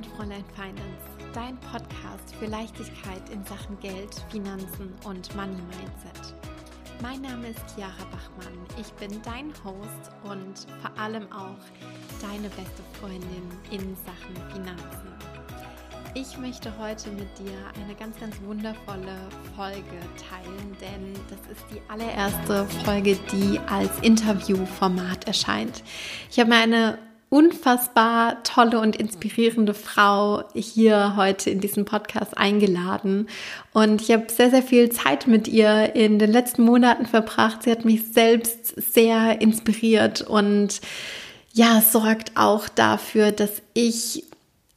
mit Fräulein Finance, dein Podcast für Leichtigkeit in Sachen Geld, Finanzen und Money Mindset. Mein Name ist Chiara Bachmann. Ich bin dein Host und vor allem auch deine beste Freundin in Sachen Finanzen. Ich möchte heute mit dir eine ganz, ganz wundervolle Folge teilen, denn das ist die allererste Folge, die als Interviewformat erscheint. Ich habe mir eine unfassbar tolle und inspirierende Frau hier heute in diesem Podcast eingeladen. Und ich habe sehr, sehr viel Zeit mit ihr in den letzten Monaten verbracht. Sie hat mich selbst sehr inspiriert und ja, sorgt auch dafür, dass ich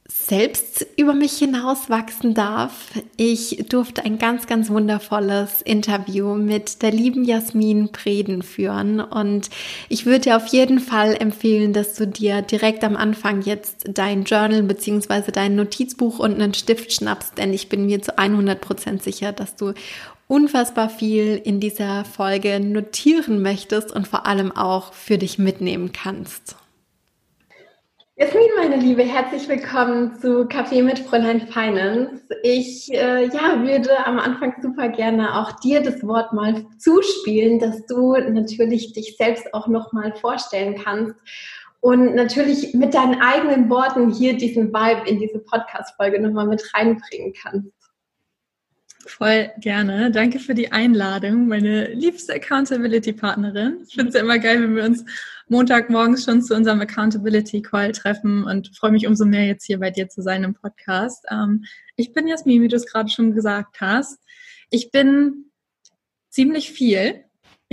selbst über mich hinaus wachsen darf. Ich durfte ein ganz, ganz wundervolles Interview mit der lieben Jasmin Preden führen und ich würde dir auf jeden Fall empfehlen, dass du dir direkt am Anfang jetzt dein Journal bzw. dein Notizbuch und einen Stift schnappst, denn ich bin mir zu 100 Prozent sicher, dass du unfassbar viel in dieser Folge notieren möchtest und vor allem auch für dich mitnehmen kannst. Jasmin, meine Liebe, herzlich willkommen zu Kaffee mit Fräulein Finance. Ich äh, ja, würde am Anfang super gerne auch dir das Wort mal zuspielen, dass du natürlich dich selbst auch nochmal vorstellen kannst und natürlich mit deinen eigenen Worten hier diesen Vibe in diese Podcast-Folge nochmal mit reinbringen kannst. Voll gerne. Danke für die Einladung, meine liebste Accountability-Partnerin. Ich finde es ja immer geil, wenn wir uns Montagmorgens schon zu unserem Accountability Call treffen und freue mich umso mehr jetzt hier bei dir zu sein im Podcast. Ähm, ich bin Jasmin, wie du es gerade schon gesagt hast. Ich bin ziemlich viel.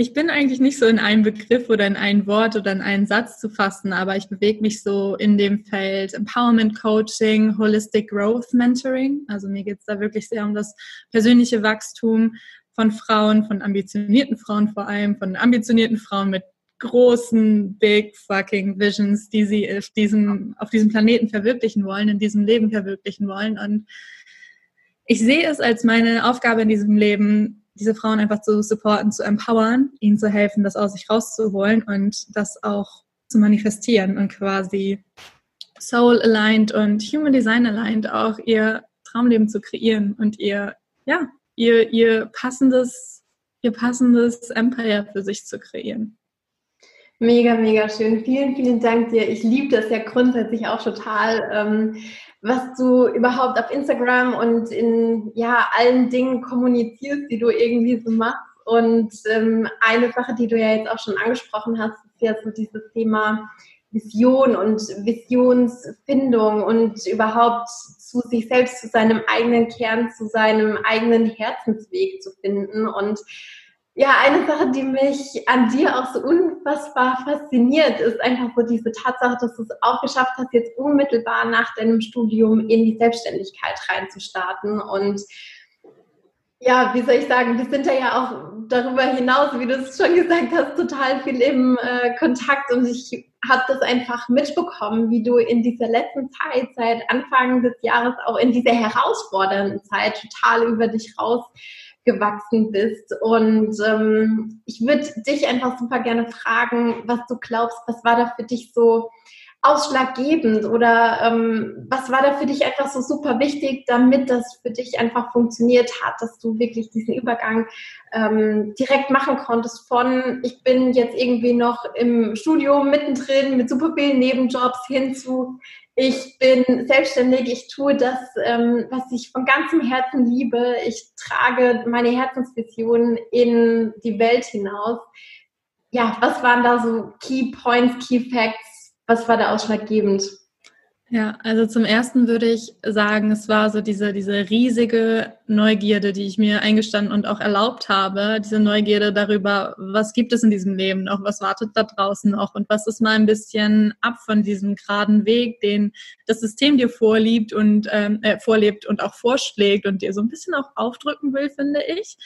Ich bin eigentlich nicht so in einen Begriff oder in ein Wort oder in einen Satz zu fassen, aber ich bewege mich so in dem Feld Empowerment Coaching, Holistic Growth Mentoring. Also mir geht es da wirklich sehr um das persönliche Wachstum von Frauen, von ambitionierten Frauen vor allem, von ambitionierten Frauen mit großen, big fucking Visions, die sie auf diesem, auf diesem Planeten verwirklichen wollen, in diesem Leben verwirklichen wollen. Und ich sehe es als meine Aufgabe in diesem Leben, diese Frauen einfach zu supporten, zu empowern, ihnen zu helfen, das aus sich rauszuholen und das auch zu manifestieren und quasi soul aligned und human design aligned auch ihr Traumleben zu kreieren und ihr, ja, ihr, ihr passendes, ihr passendes Empire für sich zu kreieren. Mega, mega schön. Vielen, vielen Dank dir. Ich liebe das ja grundsätzlich auch total, ähm, was du überhaupt auf Instagram und in ja, allen Dingen kommunizierst, die du irgendwie so machst. Und ähm, eine Sache, die du ja jetzt auch schon angesprochen hast, ist ja so dieses Thema Vision und Visionsfindung und überhaupt zu sich selbst, zu seinem eigenen Kern, zu seinem eigenen Herzensweg zu finden. Und ja, eine Sache, die mich an dir auch so unfassbar fasziniert, ist einfach so diese Tatsache, dass du es auch geschafft hast, jetzt unmittelbar nach deinem Studium in die Selbstständigkeit reinzustarten. Und ja, wie soll ich sagen, wir sind ja auch darüber hinaus, wie du es schon gesagt hast, total viel im äh, Kontakt und ich habe das einfach mitbekommen, wie du in dieser letzten Zeit, seit Anfang des Jahres, auch in dieser herausfordernden Zeit total über dich raus gewachsen bist. Und ähm, ich würde dich einfach super gerne fragen, was du glaubst, was war da für dich so ausschlaggebend oder ähm, was war da für dich einfach so super wichtig, damit das für dich einfach funktioniert hat, dass du wirklich diesen Übergang ähm, direkt machen konntest von ich bin jetzt irgendwie noch im Studium mittendrin mit super vielen Nebenjobs hin zu ich bin selbstständig, ich tue das, ähm, was ich von ganzem Herzen liebe. Ich trage meine Herzensvision in die Welt hinaus. Ja, was waren da so Key Points, Key Facts? Was war da ausschlaggebend? Ja, also zum ersten würde ich sagen, es war so diese, diese riesige Neugierde, die ich mir eingestanden und auch erlaubt habe. Diese Neugierde darüber, was gibt es in diesem Leben noch, was wartet da draußen noch und was ist mal ein bisschen ab von diesem geraden Weg, den das System dir vorliebt und ähm, äh, vorlebt und auch vorschlägt und dir so ein bisschen auch aufdrücken will, finde ich.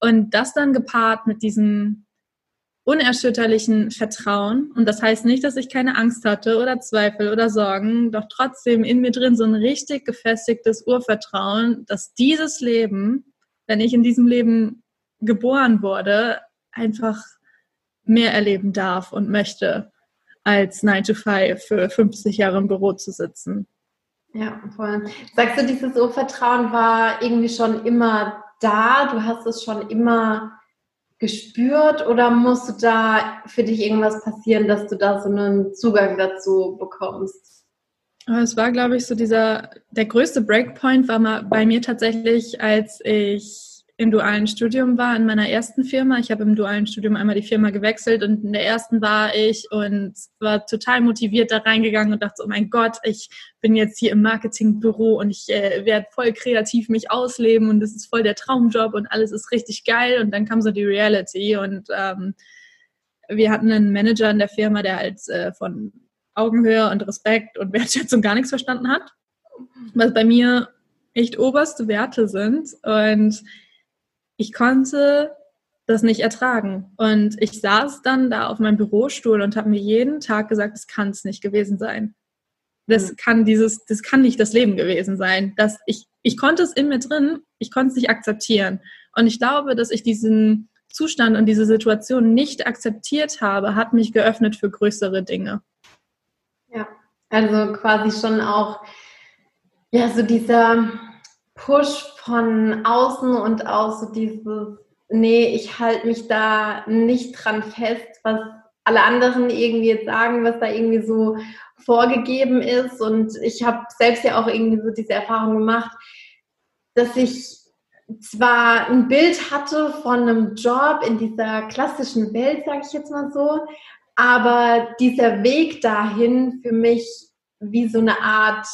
Und das dann gepaart mit diesem unerschütterlichen Vertrauen. Und das heißt nicht, dass ich keine Angst hatte oder Zweifel oder Sorgen, doch trotzdem in mir drin so ein richtig gefestigtes Urvertrauen, dass dieses Leben, wenn ich in diesem Leben geboren wurde, einfach mehr erleben darf und möchte, als 9 to 5 für 50 Jahre im Büro zu sitzen. Ja, voll. Sagst du, dieses Urvertrauen war irgendwie schon immer da? Du hast es schon immer gespürt oder musste da für dich irgendwas passieren, dass du da so einen Zugang dazu bekommst? Es war, glaube ich, so dieser, der größte Breakpoint war mal bei mir tatsächlich, als ich im dualen Studium war, in meiner ersten Firma. Ich habe im dualen Studium einmal die Firma gewechselt und in der ersten war ich und war total motiviert da reingegangen und dachte, oh mein Gott, ich bin jetzt hier im Marketingbüro und ich äh, werde voll kreativ mich ausleben und das ist voll der Traumjob und alles ist richtig geil. Und dann kam so die Reality und ähm, wir hatten einen Manager in der Firma, der halt äh, von Augenhöhe und Respekt und Wertschätzung gar nichts verstanden hat, was bei mir echt oberste Werte sind und ich konnte das nicht ertragen. Und ich saß dann da auf meinem Bürostuhl und habe mir jeden Tag gesagt, das kann es nicht gewesen sein. Das mhm. kann dieses, das kann nicht das Leben gewesen sein. Dass ich, ich konnte es in mir drin, ich konnte es nicht akzeptieren. Und ich glaube, dass ich diesen Zustand und diese Situation nicht akzeptiert habe, hat mich geöffnet für größere Dinge. Ja, also quasi schon auch, ja, so dieser, Push von außen und auch so dieses, nee, ich halte mich da nicht dran fest, was alle anderen irgendwie jetzt sagen, was da irgendwie so vorgegeben ist. Und ich habe selbst ja auch irgendwie so diese Erfahrung gemacht, dass ich zwar ein Bild hatte von einem Job in dieser klassischen Welt, sage ich jetzt mal so, aber dieser Weg dahin für mich wie so eine Art,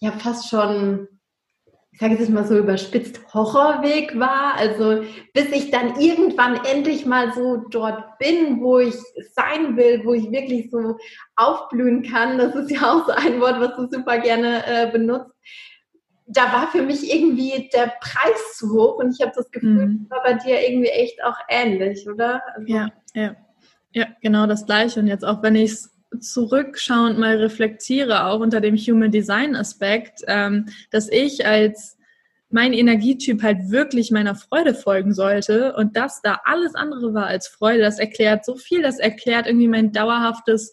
ja fast schon ich sage jetzt mal so überspitzt, Horrorweg war. Also bis ich dann irgendwann endlich mal so dort bin, wo ich sein will, wo ich wirklich so aufblühen kann. Das ist ja auch so ein Wort, was du super gerne äh, benutzt. Da war für mich irgendwie der Preis zu hoch und ich habe das Gefühl, mhm. war bei dir irgendwie echt auch ähnlich, oder? Also, ja, ja. Ja, genau das Gleiche. Und jetzt auch wenn ich es zurückschauend mal reflektiere, auch unter dem Human Design Aspekt, ähm, dass ich als mein Energietyp halt wirklich meiner Freude folgen sollte und dass da alles andere war als Freude, das erklärt so viel, das erklärt irgendwie mein dauerhaftes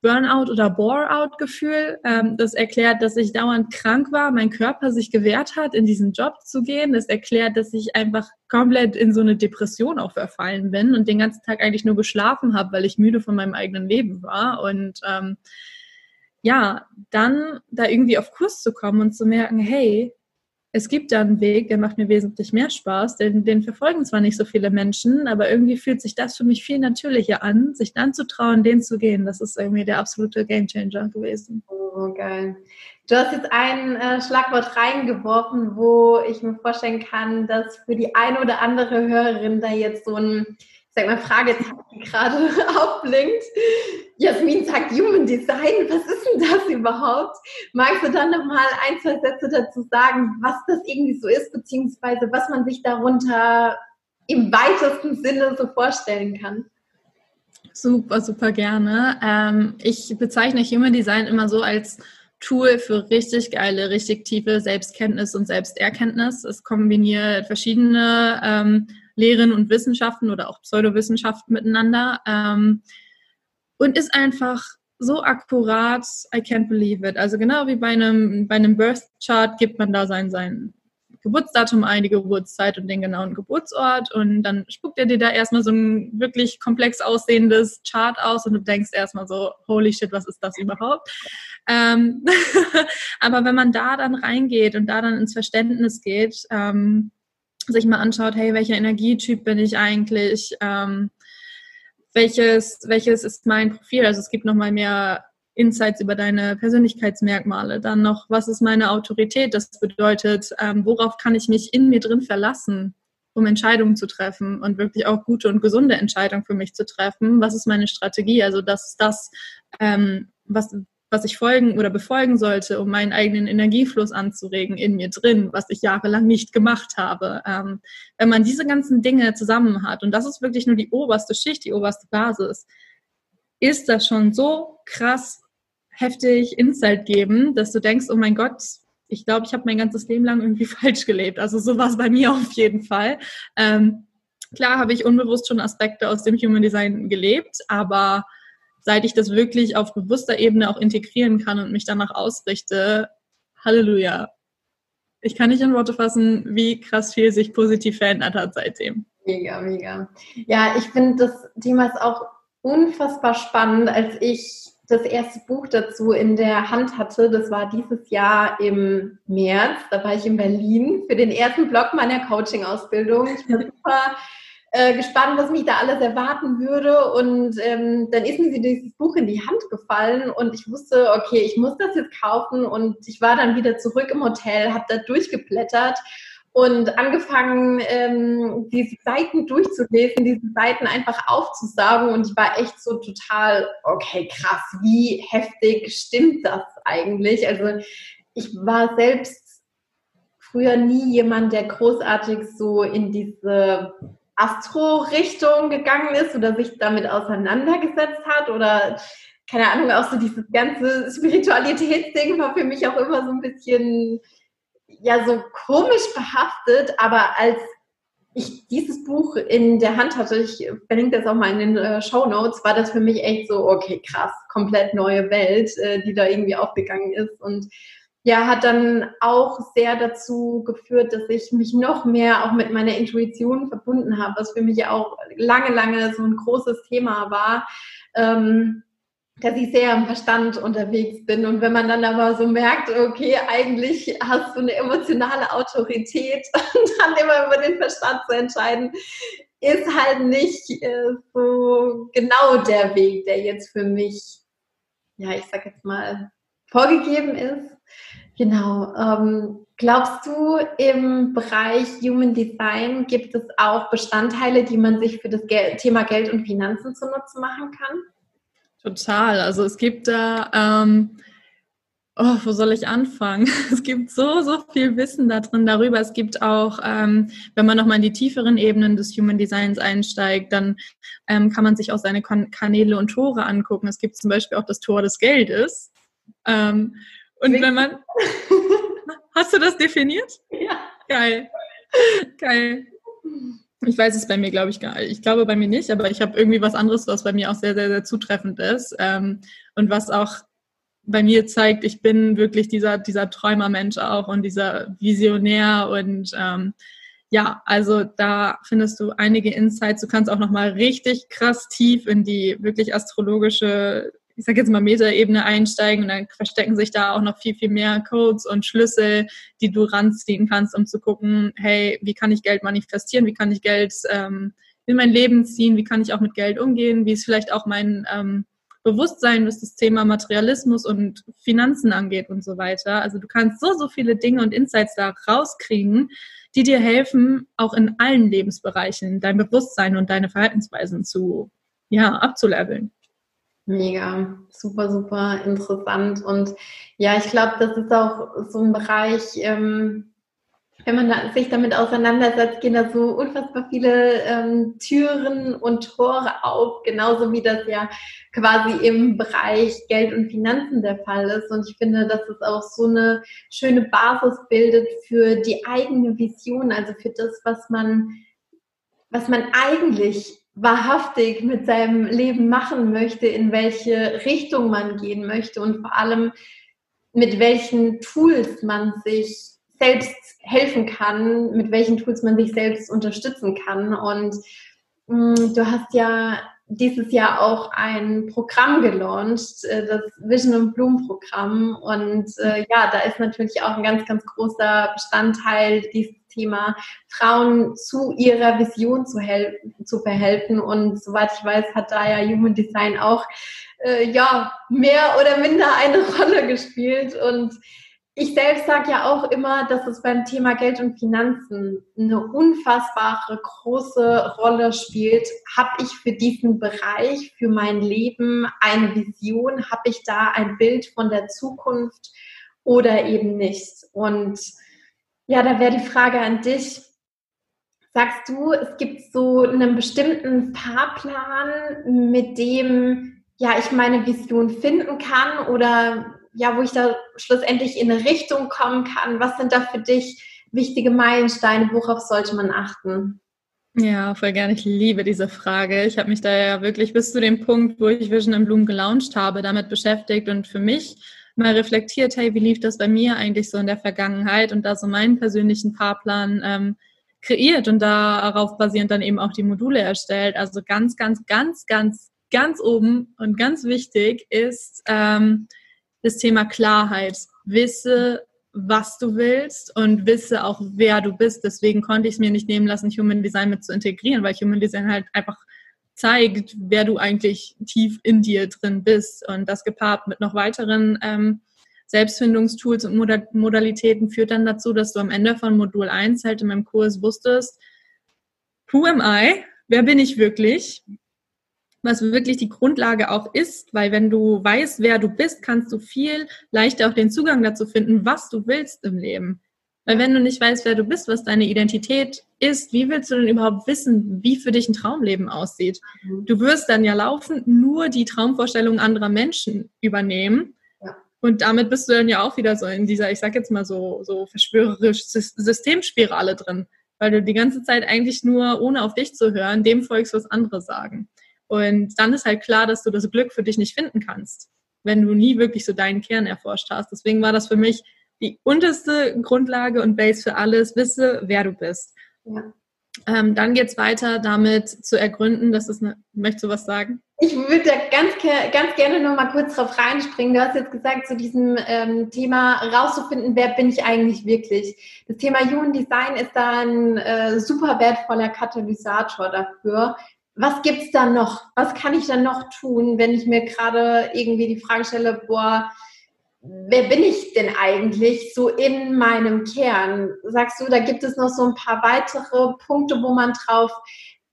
Burnout oder Bore-out-Gefühl. Ähm, das erklärt, dass ich dauernd krank war, mein Körper sich gewehrt hat, in diesen Job zu gehen. Das erklärt, dass ich einfach komplett in so eine Depression auch verfallen bin und den ganzen Tag eigentlich nur geschlafen habe, weil ich müde von meinem eigenen Leben war. Und ähm, ja, dann da irgendwie auf Kurs zu kommen und zu merken, hey, es gibt da einen Weg, der macht mir wesentlich mehr Spaß, den, den verfolgen zwar nicht so viele Menschen, aber irgendwie fühlt sich das für mich viel natürlicher an, sich dann zu trauen, den zu gehen. Das ist irgendwie der absolute Gamechanger gewesen. Oh, geil. Du hast jetzt ein äh, Schlagwort reingeworfen, wo ich mir vorstellen kann, dass für die eine oder andere Hörerin da jetzt so ein sag mal, Fragezeichen gerade aufblinkt. Jasmin sagt Human Design, was ist denn das überhaupt? Magst du dann nochmal ein, zwei Sätze dazu sagen, was das irgendwie so ist, beziehungsweise was man sich darunter im weitesten Sinne so vorstellen kann? Super, super gerne. Ähm, ich bezeichne Human Design immer so als Tool für richtig geile, richtig tiefe Selbstkenntnis und Selbsterkenntnis. Es kombiniert verschiedene ähm, Lehren und Wissenschaften oder auch Pseudowissenschaften miteinander ähm, und ist einfach so akkurat, I can't believe it. Also genau wie bei einem, bei einem Birth Chart gibt man da sein, sein Geburtsdatum ein, die Geburtszeit und den genauen Geburtsort und dann spuckt er dir da erstmal so ein wirklich komplex aussehendes Chart aus und du denkst erstmal so, holy shit, was ist das überhaupt? Ähm aber wenn man da dann reingeht und da dann ins Verständnis geht, ähm, sich mal anschaut, hey, welcher Energietyp bin ich eigentlich? Ähm, welches, welches ist mein Profil? Also es gibt nochmal mehr Insights über deine Persönlichkeitsmerkmale. Dann noch, was ist meine Autorität? Das bedeutet, ähm, worauf kann ich mich in mir drin verlassen, um Entscheidungen zu treffen und wirklich auch gute und gesunde Entscheidungen für mich zu treffen? Was ist meine Strategie? Also das ist das, ähm, was, was ich folgen oder befolgen sollte, um meinen eigenen Energiefluss anzuregen in mir drin, was ich jahrelang nicht gemacht habe. Ähm, wenn man diese ganzen Dinge zusammen hat, und das ist wirklich nur die oberste Schicht, die oberste Basis, ist das schon so krass heftig Insight geben, dass du denkst, oh mein Gott, ich glaube, ich habe mein ganzes Leben lang irgendwie falsch gelebt. Also so war es bei mir auf jeden Fall. Ähm, klar habe ich unbewusst schon Aspekte aus dem Human Design gelebt, aber seit ich das wirklich auf bewusster Ebene auch integrieren kann und mich danach ausrichte, Halleluja. Ich kann nicht in Worte fassen, wie krass viel sich positiv verändert hat seitdem. Mega, mega. Ja, ich finde das Thema ist auch unfassbar spannend, als ich das erste Buch dazu in der Hand hatte. Das war dieses Jahr im März. Da war ich in Berlin für den ersten Block meiner Coaching-Ausbildung. Ich war super äh, gespannt, was mich da alles erwarten würde. Und ähm, dann ist mir dieses Buch in die Hand gefallen und ich wusste, okay, ich muss das jetzt kaufen. Und ich war dann wieder zurück im Hotel, habe da durchgeblättert und angefangen, ähm, diese Seiten durchzulesen, diese Seiten einfach aufzusaugen. Und ich war echt so total, okay, krass, wie heftig stimmt das eigentlich? Also ich war selbst früher nie jemand, der großartig so in diese Astro-Richtung gegangen ist oder sich damit auseinandergesetzt hat oder keine Ahnung, auch so dieses ganze Spiritualitätsding war für mich auch immer so ein bisschen ja so komisch behaftet, aber als ich dieses Buch in der Hand hatte, ich verlinke das auch mal in den äh, Show Notes, war das für mich echt so, okay, krass, komplett neue Welt, äh, die da irgendwie aufgegangen ist. Und ja, hat dann auch sehr dazu geführt, dass ich mich noch mehr auch mit meiner Intuition verbunden habe, was für mich auch lange, lange so ein großes Thema war. Ähm, dass ich sehr am Verstand unterwegs bin. Und wenn man dann aber so merkt, okay, eigentlich hast du eine emotionale Autorität und dann immer über den Verstand zu entscheiden, ist halt nicht äh, so genau der Weg, der jetzt für mich, ja, ich sag jetzt mal, vorgegeben ist. Genau. Ähm, glaubst du, im Bereich Human Design gibt es auch Bestandteile, die man sich für das Gel Thema Geld und Finanzen zunutze machen kann? Total. Also es gibt da, ähm, oh, wo soll ich anfangen? Es gibt so, so viel Wissen da drin darüber. Es gibt auch, ähm, wenn man nochmal in die tieferen Ebenen des Human Designs einsteigt, dann ähm, kann man sich auch seine Kanäle und Tore angucken. Es gibt zum Beispiel auch das Tor des Geldes. Ähm, und wenn man. Hast du das definiert? Ja. Geil. Geil. Ich weiß es bei mir, glaube ich, gar nicht. Ich glaube bei mir nicht, aber ich habe irgendwie was anderes, was bei mir auch sehr, sehr, sehr zutreffend ist. Ähm, und was auch bei mir zeigt, ich bin wirklich dieser, dieser Träumermensch auch und dieser Visionär und ähm, ja, also da findest du einige Insights. Du kannst auch nochmal richtig krass tief in die wirklich astrologische ich sage jetzt mal Metaebene einsteigen und dann verstecken sich da auch noch viel, viel mehr Codes und Schlüssel, die du ranziehen kannst, um zu gucken, hey, wie kann ich Geld manifestieren, wie kann ich Geld ähm, in mein Leben ziehen, wie kann ich auch mit Geld umgehen, wie ist vielleicht auch mein ähm, Bewusstsein, was das Thema Materialismus und Finanzen angeht und so weiter. Also du kannst so, so viele Dinge und Insights da rauskriegen, die dir helfen, auch in allen Lebensbereichen dein Bewusstsein und deine Verhaltensweisen zu, ja, abzuleveln. Mega, super, super interessant. Und ja, ich glaube, das ist auch so ein Bereich, ähm, wenn man sich damit auseinandersetzt, gehen da so unfassbar viele ähm, Türen und Tore auf, genauso wie das ja quasi im Bereich Geld und Finanzen der Fall ist. Und ich finde, dass es auch so eine schöne Basis bildet für die eigene Vision, also für das, was man, was man eigentlich wahrhaftig mit seinem Leben machen möchte, in welche Richtung man gehen möchte und vor allem mit welchen Tools man sich selbst helfen kann, mit welchen Tools man sich selbst unterstützen kann. Und mh, mm, du hast ja dieses Jahr auch ein Programm gelauncht, äh, das Vision und Bloom Programm. Und äh, ja, da ist natürlich auch ein ganz, ganz großer Bestandteil dieses Thema, Frauen zu ihrer Vision zu, zu verhelfen. Und soweit ich weiß, hat da ja Human Design auch äh, ja mehr oder minder eine Rolle gespielt. Und ich selbst sage ja auch immer, dass es beim Thema Geld und Finanzen eine unfassbare große Rolle spielt. Habe ich für diesen Bereich, für mein Leben eine Vision? Habe ich da ein Bild von der Zukunft oder eben nicht? Und ja, da wäre die Frage an dich. Sagst du, es gibt so einen bestimmten Fahrplan, mit dem ja ich meine Vision finden kann oder ja, wo ich da schlussendlich in eine Richtung kommen kann? Was sind da für dich wichtige Meilensteine? Worauf sollte man achten? Ja, voll gerne. Ich liebe diese Frage. Ich habe mich da ja wirklich bis zu dem Punkt, wo ich Vision in Bloom gelauncht habe, damit beschäftigt und für mich mal reflektiert, hey, wie lief das bei mir eigentlich so in der Vergangenheit und da so meinen persönlichen Fahrplan ähm, kreiert und darauf basierend dann eben auch die Module erstellt. Also ganz, ganz, ganz, ganz, ganz oben und ganz wichtig ist ähm, das Thema Klarheit. Wisse, was du willst und wisse auch, wer du bist. Deswegen konnte ich es mir nicht nehmen lassen, Human Design mit zu integrieren, weil Human Design halt einfach zeigt, wer du eigentlich tief in dir drin bist. Und das gepaart mit noch weiteren ähm, Selbstfindungstools und Modalitäten führt dann dazu, dass du am Ende von Modul 1 halt in meinem Kurs wusstest, who am I? Wer bin ich wirklich? was wirklich die Grundlage auch ist, weil wenn du weißt, wer du bist, kannst du viel leichter auch den Zugang dazu finden, was du willst im Leben. Weil wenn du nicht weißt, wer du bist, was deine Identität ist, wie willst du denn überhaupt wissen, wie für dich ein Traumleben aussieht? Mhm. Du wirst dann ja laufend nur die Traumvorstellungen anderer Menschen übernehmen. Und damit bist du dann ja auch wieder so in dieser, ich sag jetzt mal so, so verschwörerische Systemspirale drin. Weil du die ganze Zeit eigentlich nur, ohne auf dich zu hören, dem folgst, was andere sagen. Und dann ist halt klar, dass du das Glück für dich nicht finden kannst, wenn du nie wirklich so deinen Kern erforscht hast. Deswegen war das für mich die unterste Grundlage und Base für alles. Wisse, wer du bist. Ja. Ähm, dann geht es weiter damit zu ergründen, dass es eine, möchtest du was sagen? Ich würde da ganz, ganz gerne noch mal kurz drauf reinspringen. Du hast jetzt gesagt, zu diesem ähm, Thema rauszufinden, wer bin ich eigentlich wirklich. Das Thema Human Design ist da ein äh, super wertvoller Katalysator dafür, was gibt's da noch? Was kann ich dann noch tun, wenn ich mir gerade irgendwie die Frage stelle, boah, wer bin ich denn eigentlich so in meinem Kern? Sagst du, da gibt es noch so ein paar weitere Punkte, wo man drauf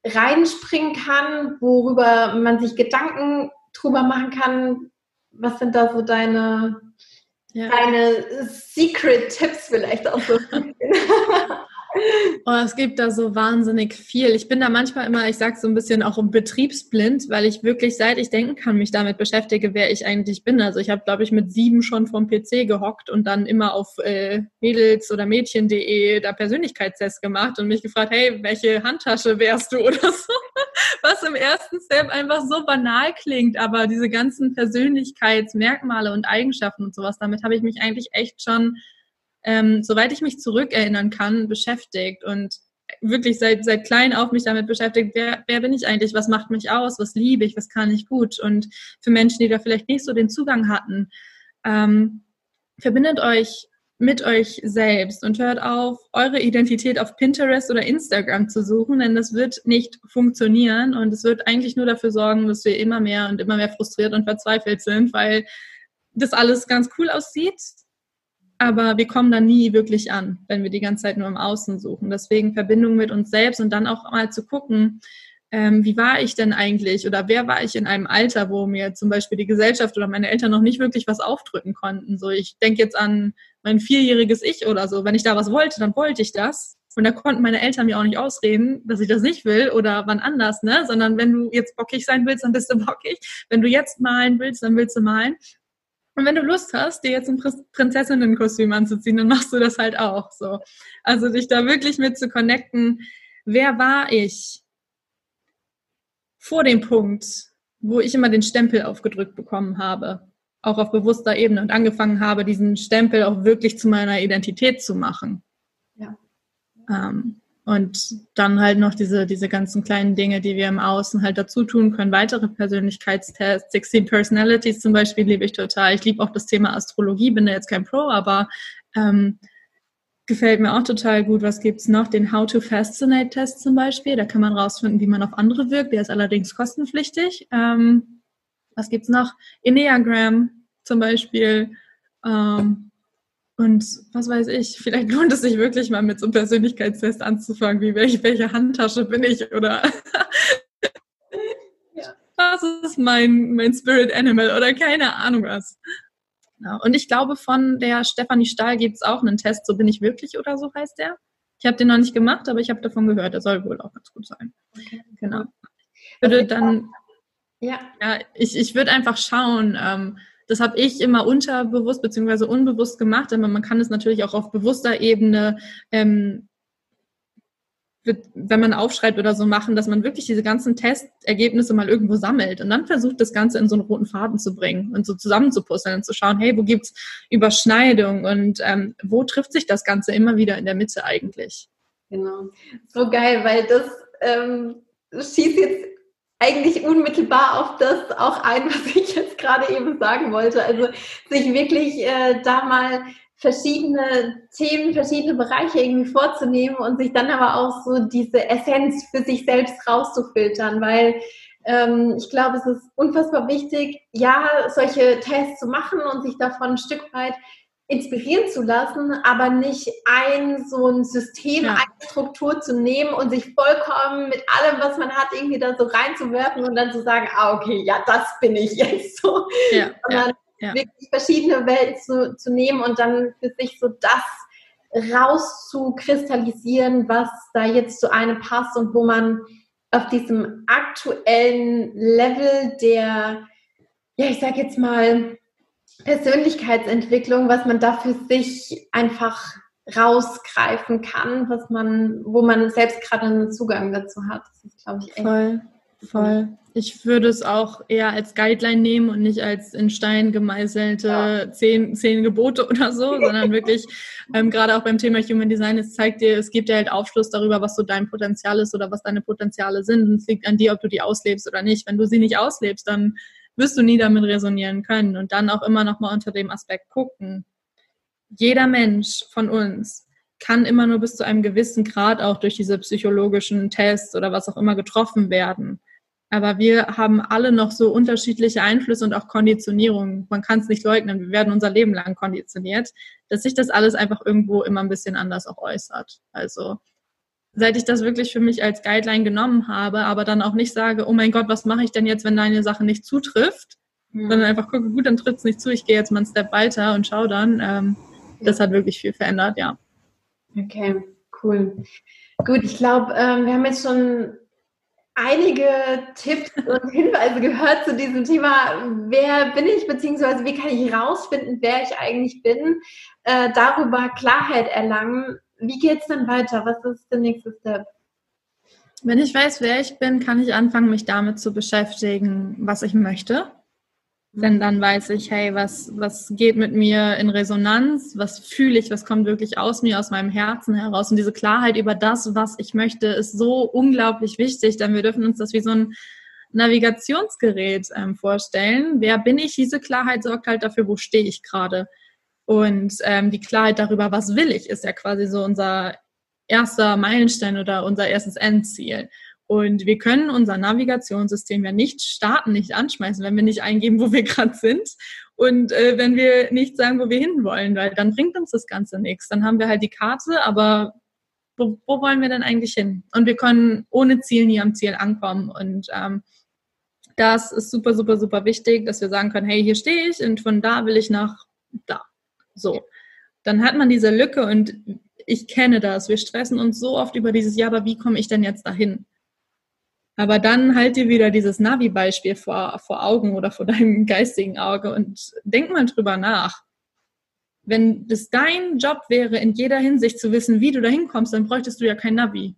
reinspringen kann, worüber man sich Gedanken drüber machen kann? Was sind da so deine, ja. deine Secret-Tipps vielleicht auch so? Oh, es gibt da so wahnsinnig viel. Ich bin da manchmal immer, ich sage so ein bisschen auch um betriebsblind, weil ich wirklich, seit ich denken kann, mich damit beschäftige, wer ich eigentlich bin. Also ich habe, glaube ich, mit sieben schon vom PC gehockt und dann immer auf äh, Mädels- oder Mädchen.de da Persönlichkeitstests gemacht und mich gefragt, hey, welche Handtasche wärst du oder so? Was im ersten Step einfach so banal klingt, aber diese ganzen Persönlichkeitsmerkmale und Eigenschaften und sowas, damit habe ich mich eigentlich echt schon ähm, soweit ich mich zurückerinnern kann, beschäftigt und wirklich seit, seit klein auf mich damit beschäftigt, wer, wer bin ich eigentlich, was macht mich aus, was liebe ich, was kann ich gut. Und für Menschen, die da vielleicht nicht so den Zugang hatten, ähm, verbindet euch mit euch selbst und hört auf, eure Identität auf Pinterest oder Instagram zu suchen, denn das wird nicht funktionieren und es wird eigentlich nur dafür sorgen, dass wir immer mehr und immer mehr frustriert und verzweifelt sind, weil das alles ganz cool aussieht, aber wir kommen da nie wirklich an, wenn wir die ganze Zeit nur im Außen suchen. Deswegen Verbindung mit uns selbst und dann auch mal zu gucken, ähm, wie war ich denn eigentlich oder wer war ich in einem Alter, wo mir zum Beispiel die Gesellschaft oder meine Eltern noch nicht wirklich was aufdrücken konnten. So, ich denke jetzt an mein vierjähriges Ich oder so. Wenn ich da was wollte, dann wollte ich das. Und da konnten meine Eltern mir auch nicht ausreden, dass ich das nicht will oder wann anders, ne? Sondern wenn du jetzt bockig sein willst, dann bist du bockig. Wenn du jetzt malen willst, dann willst du malen. Und wenn du Lust hast, dir jetzt ein Prinzessinnenkostüm anzuziehen, dann machst du das halt auch so. Also dich da wirklich mit zu connecten. Wer war ich vor dem Punkt, wo ich immer den Stempel aufgedrückt bekommen habe? Auch auf bewusster Ebene und angefangen habe, diesen Stempel auch wirklich zu meiner Identität zu machen. Ja. Ähm, und dann halt noch diese, diese ganzen kleinen Dinge, die wir im Außen halt dazu tun können. Weitere Persönlichkeitstests, 16 Personalities zum Beispiel liebe ich total. Ich liebe auch das Thema Astrologie, bin da jetzt kein Pro, aber ähm, gefällt mir auch total gut. Was gibt's noch? Den How to Fascinate Test zum Beispiel. Da kann man rausfinden, wie man auf andere wirkt. Der ist allerdings kostenpflichtig. Ähm, was gibt's noch? Enneagram zum Beispiel. Ähm, und was weiß ich, vielleicht lohnt es sich wirklich mal mit so einem Persönlichkeitstest anzufangen, wie welche, welche Handtasche bin ich oder was ist mein, mein Spirit Animal oder keine Ahnung was. Ja, und ich glaube, von der Stefanie Stahl gibt es auch einen Test, so bin ich wirklich oder so heißt der. Ich habe den noch nicht gemacht, aber ich habe davon gehört, der soll wohl auch ganz gut sein. Okay. Genau. Ich würde dann, ja, ja ich, ich würde einfach schauen, ähm, das habe ich immer unterbewusst bzw. unbewusst gemacht, aber man kann es natürlich auch auf bewusster Ebene ähm, wenn man aufschreibt oder so machen, dass man wirklich diese ganzen Testergebnisse mal irgendwo sammelt und dann versucht, das Ganze in so einen roten Faden zu bringen und so zusammenzupuzzeln und zu schauen, hey, wo gibt's Überschneidung und ähm, wo trifft sich das Ganze immer wieder in der Mitte eigentlich? Genau. So geil, weil das ähm, schießt jetzt eigentlich unmittelbar auf das auch ein, was ich jetzt gerade eben sagen wollte. Also sich wirklich äh, da mal verschiedene Themen, verschiedene Bereiche irgendwie vorzunehmen und sich dann aber auch so diese Essenz für sich selbst rauszufiltern, weil ähm, ich glaube, es ist unfassbar wichtig, ja, solche Tests zu machen und sich davon ein Stück weit inspirieren zu lassen, aber nicht ein so ein System, ja. eine Struktur zu nehmen und sich vollkommen mit allem, was man hat, irgendwie da so reinzuwerfen und dann zu sagen, ah, okay, ja, das bin ich jetzt so. Ja, Sondern ja, wirklich verschiedene Welten zu, zu nehmen und dann für sich so das rauszukristallisieren, was da jetzt zu einem passt und wo man auf diesem aktuellen Level der, ja, ich sag jetzt mal, Persönlichkeitsentwicklung, was man da für sich einfach rausgreifen kann, was man, wo man selbst gerade einen Zugang dazu hat. Das ist, glaube ich, echt voll, voll. Ich würde es auch eher als Guideline nehmen und nicht als in Stein gemeißelte ja. zehn, zehn Gebote oder so, sondern wirklich, ähm, gerade auch beim Thema Human Design, es zeigt dir, es gibt dir halt Aufschluss darüber, was so dein Potenzial ist oder was deine Potenziale sind. Und es liegt an dir, ob du die auslebst oder nicht. Wenn du sie nicht auslebst, dann wirst du nie damit resonieren können und dann auch immer noch mal unter dem Aspekt gucken. Jeder Mensch von uns kann immer nur bis zu einem gewissen Grad auch durch diese psychologischen Tests oder was auch immer getroffen werden. Aber wir haben alle noch so unterschiedliche Einflüsse und auch Konditionierungen. Man kann es nicht leugnen. Wir werden unser Leben lang konditioniert, dass sich das alles einfach irgendwo immer ein bisschen anders auch äußert. Also seit ich das wirklich für mich als Guideline genommen habe, aber dann auch nicht sage, oh mein Gott, was mache ich denn jetzt, wenn deine Sache nicht zutrifft, mhm. sondern einfach gucke, gut, dann tritt es nicht zu, ich gehe jetzt mal einen Step weiter und schaue dann. Ähm, das hat wirklich viel verändert, ja. Okay, cool. Gut, ich glaube, ähm, wir haben jetzt schon einige Tipps und Hinweise gehört zu diesem Thema, wer bin ich, beziehungsweise wie kann ich herausfinden, wer ich eigentlich bin, äh, darüber Klarheit erlangen wie geht es dann weiter? Was ist der nächste Step? Wenn ich weiß, wer ich bin, kann ich anfangen, mich damit zu beschäftigen, was ich möchte. Denn dann weiß ich, hey, was, was geht mit mir in Resonanz? Was fühle ich? Was kommt wirklich aus mir, aus meinem Herzen heraus? Und diese Klarheit über das, was ich möchte, ist so unglaublich wichtig, denn wir dürfen uns das wie so ein Navigationsgerät ähm, vorstellen. Wer bin ich? Diese Klarheit sorgt halt dafür, wo stehe ich gerade. Und ähm, die Klarheit darüber, was will ich, ist ja quasi so unser erster Meilenstein oder unser erstes Endziel. Und wir können unser Navigationssystem ja nicht starten, nicht anschmeißen, wenn wir nicht eingeben, wo wir gerade sind und äh, wenn wir nicht sagen, wo wir hinwollen, weil dann bringt uns das Ganze nichts. Dann haben wir halt die Karte, aber wo, wo wollen wir denn eigentlich hin? Und wir können ohne Ziel nie am Ziel ankommen. Und ähm, das ist super, super, super wichtig, dass wir sagen können, hey, hier stehe ich und von da will ich nach da. So. Dann hat man diese Lücke und ich kenne das. Wir stressen uns so oft über dieses, ja, aber wie komme ich denn jetzt dahin? Aber dann halt dir wieder dieses Navi-Beispiel vor, vor Augen oder vor deinem geistigen Auge und denk mal drüber nach. Wenn es dein Job wäre, in jeder Hinsicht zu wissen, wie du dahin kommst, dann bräuchtest du ja kein Navi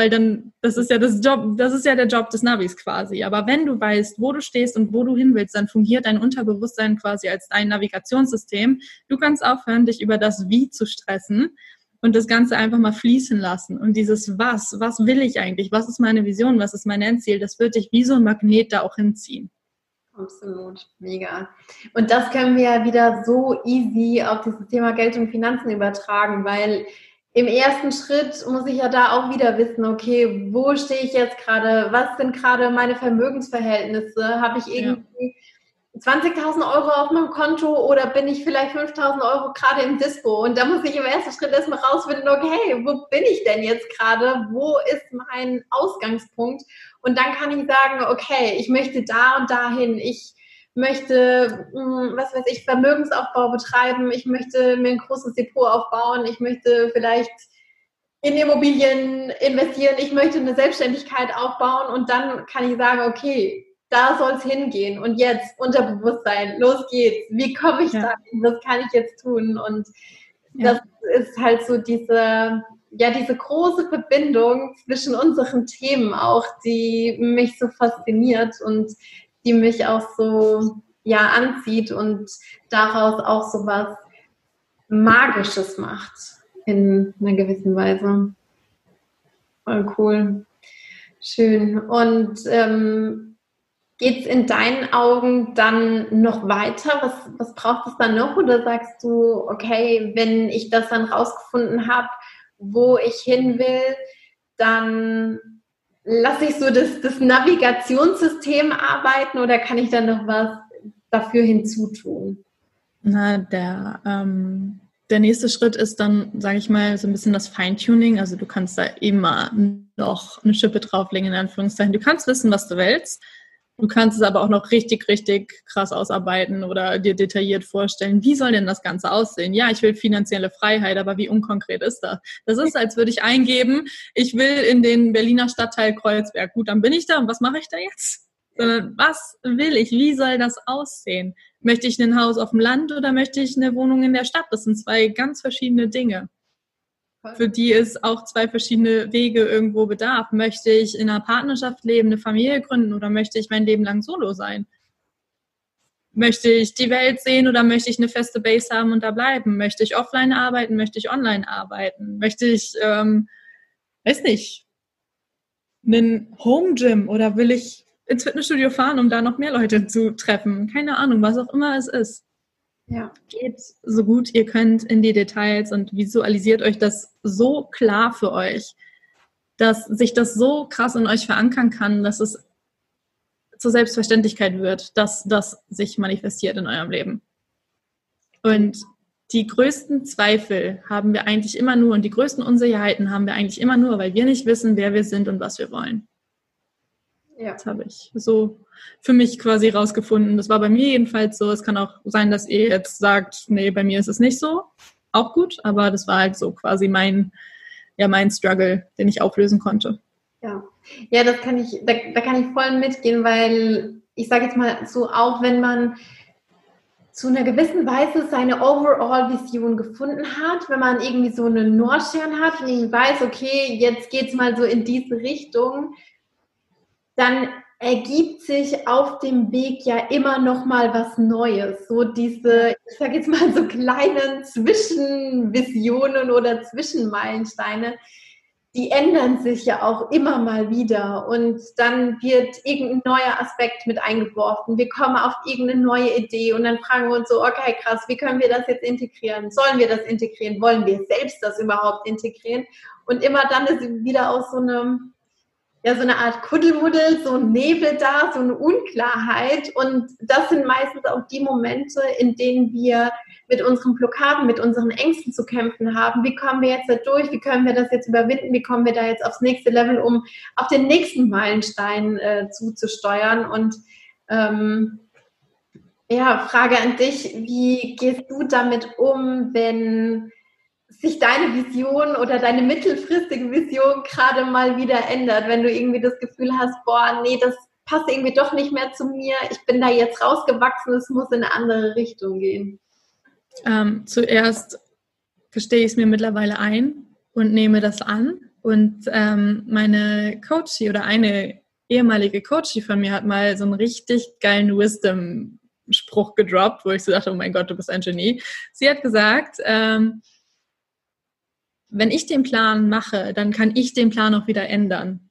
weil dann, das ist ja das Job, das ist ja der Job des Navis quasi. Aber wenn du weißt, wo du stehst und wo du hin willst, dann fungiert dein Unterbewusstsein quasi als dein Navigationssystem. Du kannst aufhören, dich über das Wie zu stressen und das Ganze einfach mal fließen lassen. Und dieses Was, was will ich eigentlich? Was ist meine Vision? Was ist mein Endziel? Das wird dich wie so ein Magnet da auch hinziehen. Absolut, mega. Und das können wir ja wieder so easy auf dieses Thema Geld und Finanzen übertragen, weil im ersten Schritt muss ich ja da auch wieder wissen, okay, wo stehe ich jetzt gerade? Was sind gerade meine Vermögensverhältnisse? Habe ich irgendwie ja. 20.000 Euro auf meinem Konto oder bin ich vielleicht 5.000 Euro gerade im Dispo? Und da muss ich im ersten Schritt erstmal rausfinden, okay, wo bin ich denn jetzt gerade? Wo ist mein Ausgangspunkt? Und dann kann ich sagen, okay, ich möchte da und dahin. Ich möchte, hm, was weiß ich, Vermögensaufbau betreiben, ich möchte mir ein großes Depot aufbauen, ich möchte vielleicht in Immobilien investieren, ich möchte eine Selbstständigkeit aufbauen und dann kann ich sagen, okay, da soll es hingehen und jetzt Unterbewusstsein, los geht's, wie komme ich ja. da hin, was kann ich jetzt tun und ja. das ist halt so diese ja diese große Verbindung zwischen unseren Themen auch, die mich so fasziniert und die mich auch so ja anzieht und daraus auch so was Magisches macht in einer gewissen Weise. Voll cool. Schön. Und ähm, geht es in deinen Augen dann noch weiter? Was, was braucht es dann noch? Oder sagst du, okay, wenn ich das dann rausgefunden habe, wo ich hin will, dann lasse ich so das, das Navigationssystem arbeiten oder kann ich dann noch was dafür hinzutun? Na, der, ähm, der nächste Schritt ist dann, sage ich mal, so ein bisschen das Feintuning. Also du kannst da immer noch eine Schippe drauflegen, in Anführungszeichen. Du kannst wissen, was du willst. Du kannst es aber auch noch richtig, richtig krass ausarbeiten oder dir detailliert vorstellen, wie soll denn das Ganze aussehen? Ja, ich will finanzielle Freiheit, aber wie unkonkret ist das? Das ist, als würde ich eingeben, ich will in den Berliner Stadtteil Kreuzberg. Gut, dann bin ich da und was mache ich da jetzt? Was will ich? Wie soll das aussehen? Möchte ich ein Haus auf dem Land oder möchte ich eine Wohnung in der Stadt? Das sind zwei ganz verschiedene Dinge für die es auch zwei verschiedene Wege irgendwo bedarf. Möchte ich in einer Partnerschaft leben, eine Familie gründen oder möchte ich mein Leben lang solo sein? Möchte ich die Welt sehen oder möchte ich eine feste Base haben und da bleiben? Möchte ich offline arbeiten? Möchte ich online arbeiten? Möchte ich, ähm, weiß nicht, einen Home Gym oder will ich ins Fitnessstudio fahren, um da noch mehr Leute zu treffen? Keine Ahnung, was auch immer es ist. Ja. Geht so gut ihr könnt in die Details und visualisiert euch das so klar für euch, dass sich das so krass in euch verankern kann, dass es zur Selbstverständlichkeit wird, dass das sich manifestiert in eurem Leben. Und die größten Zweifel haben wir eigentlich immer nur und die größten Unsicherheiten haben wir eigentlich immer nur, weil wir nicht wissen, wer wir sind und was wir wollen. Ja. Das habe ich so für mich quasi rausgefunden. Das war bei mir jedenfalls so. Es kann auch sein, dass ihr jetzt sagt, nee, bei mir ist es nicht so. Auch gut, aber das war halt so quasi mein, ja, mein Struggle, den ich auflösen konnte. Ja, ja, das kann ich, da, da kann ich voll mitgehen, weil ich sage jetzt mal so, auch wenn man zu einer gewissen Weise seine Overall-Vision gefunden hat, wenn man irgendwie so einen Nordstern hat und irgendwie weiß, okay, jetzt geht es mal so in diese Richtung, dann ergibt sich auf dem Weg ja immer noch mal was Neues. So diese, ich sage jetzt mal so kleinen Zwischenvisionen oder Zwischenmeilensteine, die ändern sich ja auch immer mal wieder und dann wird irgendein neuer Aspekt mit eingeworfen. Wir kommen auf irgendeine neue Idee und dann fragen wir uns so, okay, krass, wie können wir das jetzt integrieren? Sollen wir das integrieren? Wollen wir selbst das überhaupt integrieren? Und immer dann ist wieder aus so einem ja so eine Art Kuddelmuddel, so ein Nebel da, so eine Unklarheit. Und das sind meistens auch die Momente, in denen wir mit unseren Blockaden, mit unseren Ängsten zu kämpfen haben. Wie kommen wir jetzt da durch? Wie können wir das jetzt überwinden? Wie kommen wir da jetzt aufs nächste Level, um auf den nächsten Meilenstein äh, zuzusteuern? Und ähm, ja, Frage an dich, wie gehst du damit um, wenn sich deine Vision oder deine mittelfristige Vision gerade mal wieder ändert, wenn du irgendwie das Gefühl hast, boah, nee, das passt irgendwie doch nicht mehr zu mir, ich bin da jetzt rausgewachsen, es muss in eine andere Richtung gehen? Ähm, zuerst gestehe ich es mir mittlerweile ein und nehme das an. Und ähm, meine Coachie oder eine ehemalige Coachie von mir hat mal so einen richtig geilen Wisdom-Spruch gedroppt, wo ich so dachte, oh mein Gott, du bist ein Genie. Sie hat gesagt, ähm, wenn ich den Plan mache, dann kann ich den Plan auch wieder ändern.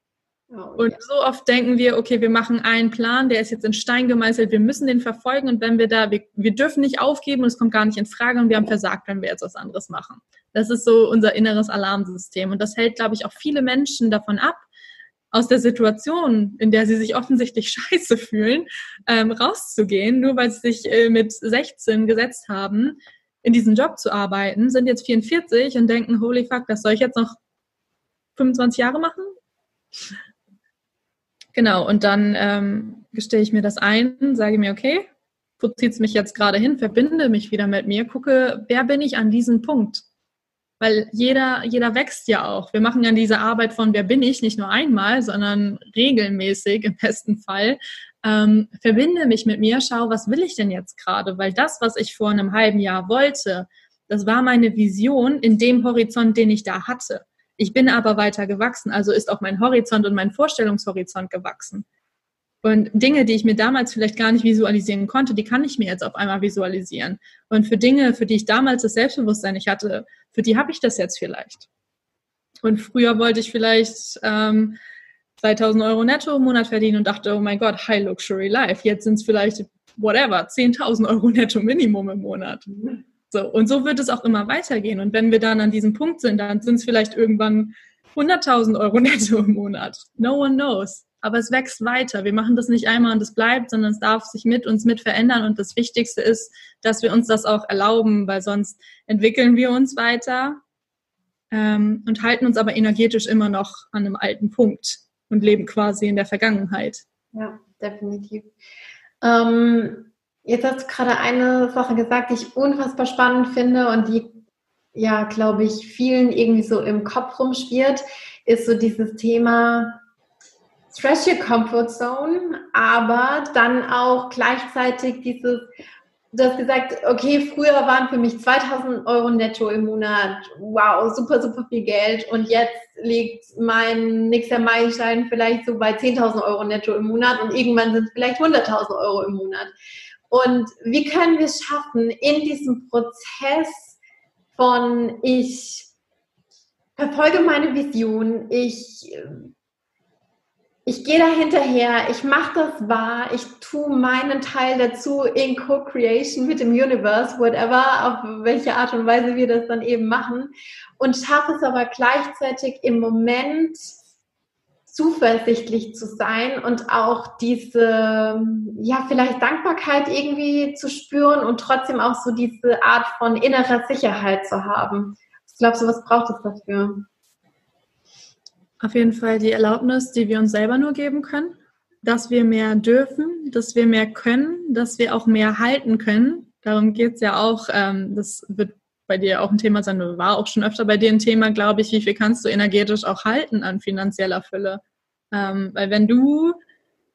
Oh, und ja. so oft denken wir, okay, wir machen einen Plan, der ist jetzt in Stein gemeißelt, wir müssen den verfolgen und wenn wir da, wir, wir dürfen nicht aufgeben und es kommt gar nicht in Frage und wir haben versagt, wenn wir jetzt was anderes machen. Das ist so unser inneres Alarmsystem und das hält, glaube ich, auch viele Menschen davon ab, aus der Situation, in der sie sich offensichtlich scheiße fühlen, ähm, rauszugehen, nur weil sie sich äh, mit 16 gesetzt haben, in diesem Job zu arbeiten, sind jetzt 44 und denken, holy fuck, das soll ich jetzt noch 25 Jahre machen? Genau, und dann ähm, gestehe ich mir das ein, sage mir, okay, wo zieht es mich jetzt gerade hin, verbinde mich wieder mit mir, gucke, wer bin ich an diesem Punkt? Weil jeder, jeder wächst ja auch. Wir machen ja diese Arbeit von wer bin ich nicht nur einmal, sondern regelmäßig im besten Fall ähm, verbinde mich mit mir, schau, was will ich denn jetzt gerade? Weil das, was ich vor einem halben Jahr wollte, das war meine Vision in dem Horizont, den ich da hatte. Ich bin aber weiter gewachsen, also ist auch mein Horizont und mein Vorstellungshorizont gewachsen. Und Dinge, die ich mir damals vielleicht gar nicht visualisieren konnte, die kann ich mir jetzt auf einmal visualisieren. Und für Dinge, für die ich damals das Selbstbewusstsein nicht hatte, für die habe ich das jetzt vielleicht. Und früher wollte ich vielleicht ähm, 2000 Euro netto im Monat verdienen und dachte, oh mein Gott, High Luxury Life. Jetzt sind es vielleicht, whatever, 10.000 Euro netto Minimum im Monat. So, und so wird es auch immer weitergehen. Und wenn wir dann an diesem Punkt sind, dann sind es vielleicht irgendwann 100.000 Euro netto im Monat. No one knows aber es wächst weiter. Wir machen das nicht einmal und es bleibt, sondern es darf sich mit uns mit verändern. Und das Wichtigste ist, dass wir uns das auch erlauben, weil sonst entwickeln wir uns weiter ähm, und halten uns aber energetisch immer noch an einem alten Punkt und leben quasi in der Vergangenheit. Ja, definitiv. Ähm, jetzt hast du gerade eine Sache gesagt, die ich unfassbar spannend finde und die ja, glaube ich, vielen irgendwie so im Kopf rumschwirrt, ist so dieses Thema, Stretch your comfort zone, aber dann auch gleichzeitig dieses, du hast gesagt, okay, früher waren für mich 2000 Euro netto im Monat, wow, super, super viel Geld und jetzt liegt mein nächster Meilenstein vielleicht so bei 10.000 Euro netto im Monat und irgendwann sind es vielleicht 100.000 Euro im Monat. Und wie können wir es schaffen, in diesem Prozess von ich verfolge meine Vision, ich ich gehe da hinterher, ich mache das wahr, ich tue meinen Teil dazu in Co-Creation mit dem Universe, whatever, auf welche Art und Weise wir das dann eben machen und schaffe es aber gleichzeitig im Moment zuversichtlich zu sein und auch diese, ja, vielleicht Dankbarkeit irgendwie zu spüren und trotzdem auch so diese Art von innerer Sicherheit zu haben. Ich glaube, so was braucht es dafür? Auf jeden Fall die Erlaubnis, die wir uns selber nur geben können, dass wir mehr dürfen, dass wir mehr können, dass wir auch mehr halten können. Darum geht es ja auch. Ähm, das wird bei dir auch ein Thema sein, war auch schon öfter bei dir ein Thema, glaube ich, wie viel kannst du energetisch auch halten an finanzieller Fülle? Ähm, weil wenn du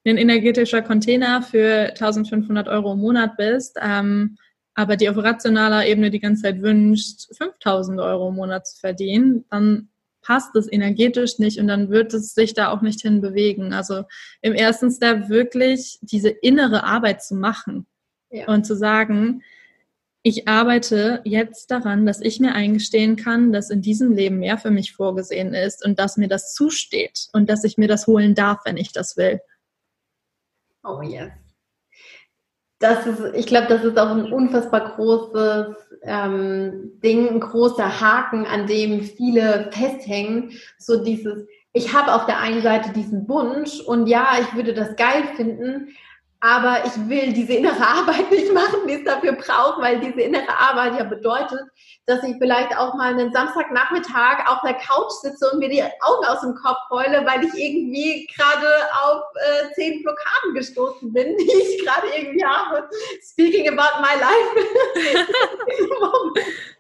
ein energetischer Container für 1500 Euro im Monat bist, ähm, aber dir auf rationaler Ebene die ganze Zeit wünscht, 5000 Euro im Monat zu verdienen, dann passt es energetisch nicht und dann wird es sich da auch nicht hin bewegen. Also im ersten Step wirklich diese innere Arbeit zu machen ja. und zu sagen, ich arbeite jetzt daran, dass ich mir eingestehen kann, dass in diesem Leben mehr für mich vorgesehen ist und dass mir das zusteht und dass ich mir das holen darf, wenn ich das will. Oh yes das ist, ich glaube, das ist auch ein unfassbar großes ähm, Ding, ein großer Haken, an dem viele festhängen. So dieses, ich habe auf der einen Seite diesen Wunsch und ja, ich würde das geil finden, aber ich will diese innere Arbeit nicht machen, die es dafür braucht, weil diese innere Arbeit ja bedeutet, dass ich vielleicht auch mal einen Samstagnachmittag auf der Couch sitze und mir die Augen aus dem Kopf heule, weil ich irgendwie gerade auf äh, zehn Blockaden gestoßen bin, die ich gerade irgendwie habe. Speaking about my life.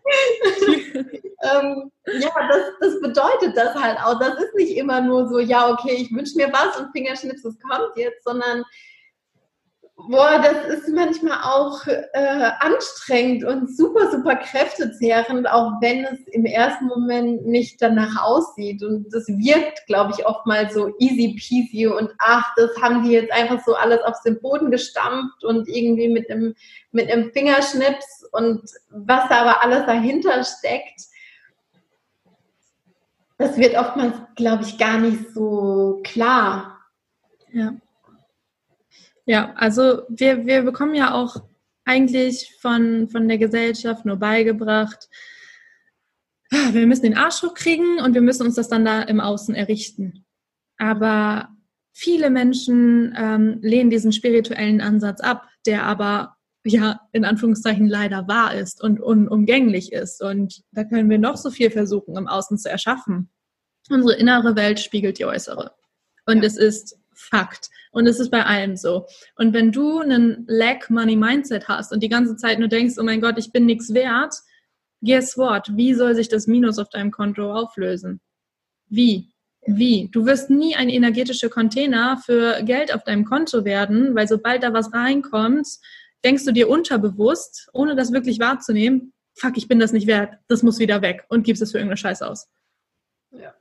ähm, ja, das, das bedeutet das halt auch. Das ist nicht immer nur so, ja, okay, ich wünsche mir was und Fingerschnips, es kommt jetzt, sondern Boah, das ist manchmal auch äh, anstrengend und super, super kräftezehrend, auch wenn es im ersten Moment nicht danach aussieht. Und das wirkt, glaube ich, oft mal so easy peasy und ach, das haben die jetzt einfach so alles auf den Boden gestampft und irgendwie mit einem, mit einem Fingerschnips und was da aber alles dahinter steckt, das wird oftmals, glaube ich, gar nicht so klar. Ja. Ja, also wir, wir bekommen ja auch eigentlich von, von der Gesellschaft nur beigebracht, ah, wir müssen den Arsch hochkriegen und wir müssen uns das dann da im Außen errichten. Aber viele Menschen ähm, lehnen diesen spirituellen Ansatz ab, der aber ja in Anführungszeichen leider wahr ist und unumgänglich ist. Und da können wir noch so viel versuchen, im Außen zu erschaffen. Unsere innere Welt spiegelt die äußere. Und ja. es ist Fakt. Und es ist bei allem so. Und wenn du einen Lack Money Mindset hast und die ganze Zeit nur denkst, oh mein Gott, ich bin nichts wert, guess what? Wie soll sich das Minus auf deinem Konto auflösen? Wie? Wie? Du wirst nie ein energetischer Container für Geld auf deinem Konto werden, weil sobald da was reinkommt, denkst du dir unterbewusst, ohne das wirklich wahrzunehmen, fuck, ich bin das nicht wert, das muss wieder weg und gibst es für irgendeine Scheiße aus. Ja.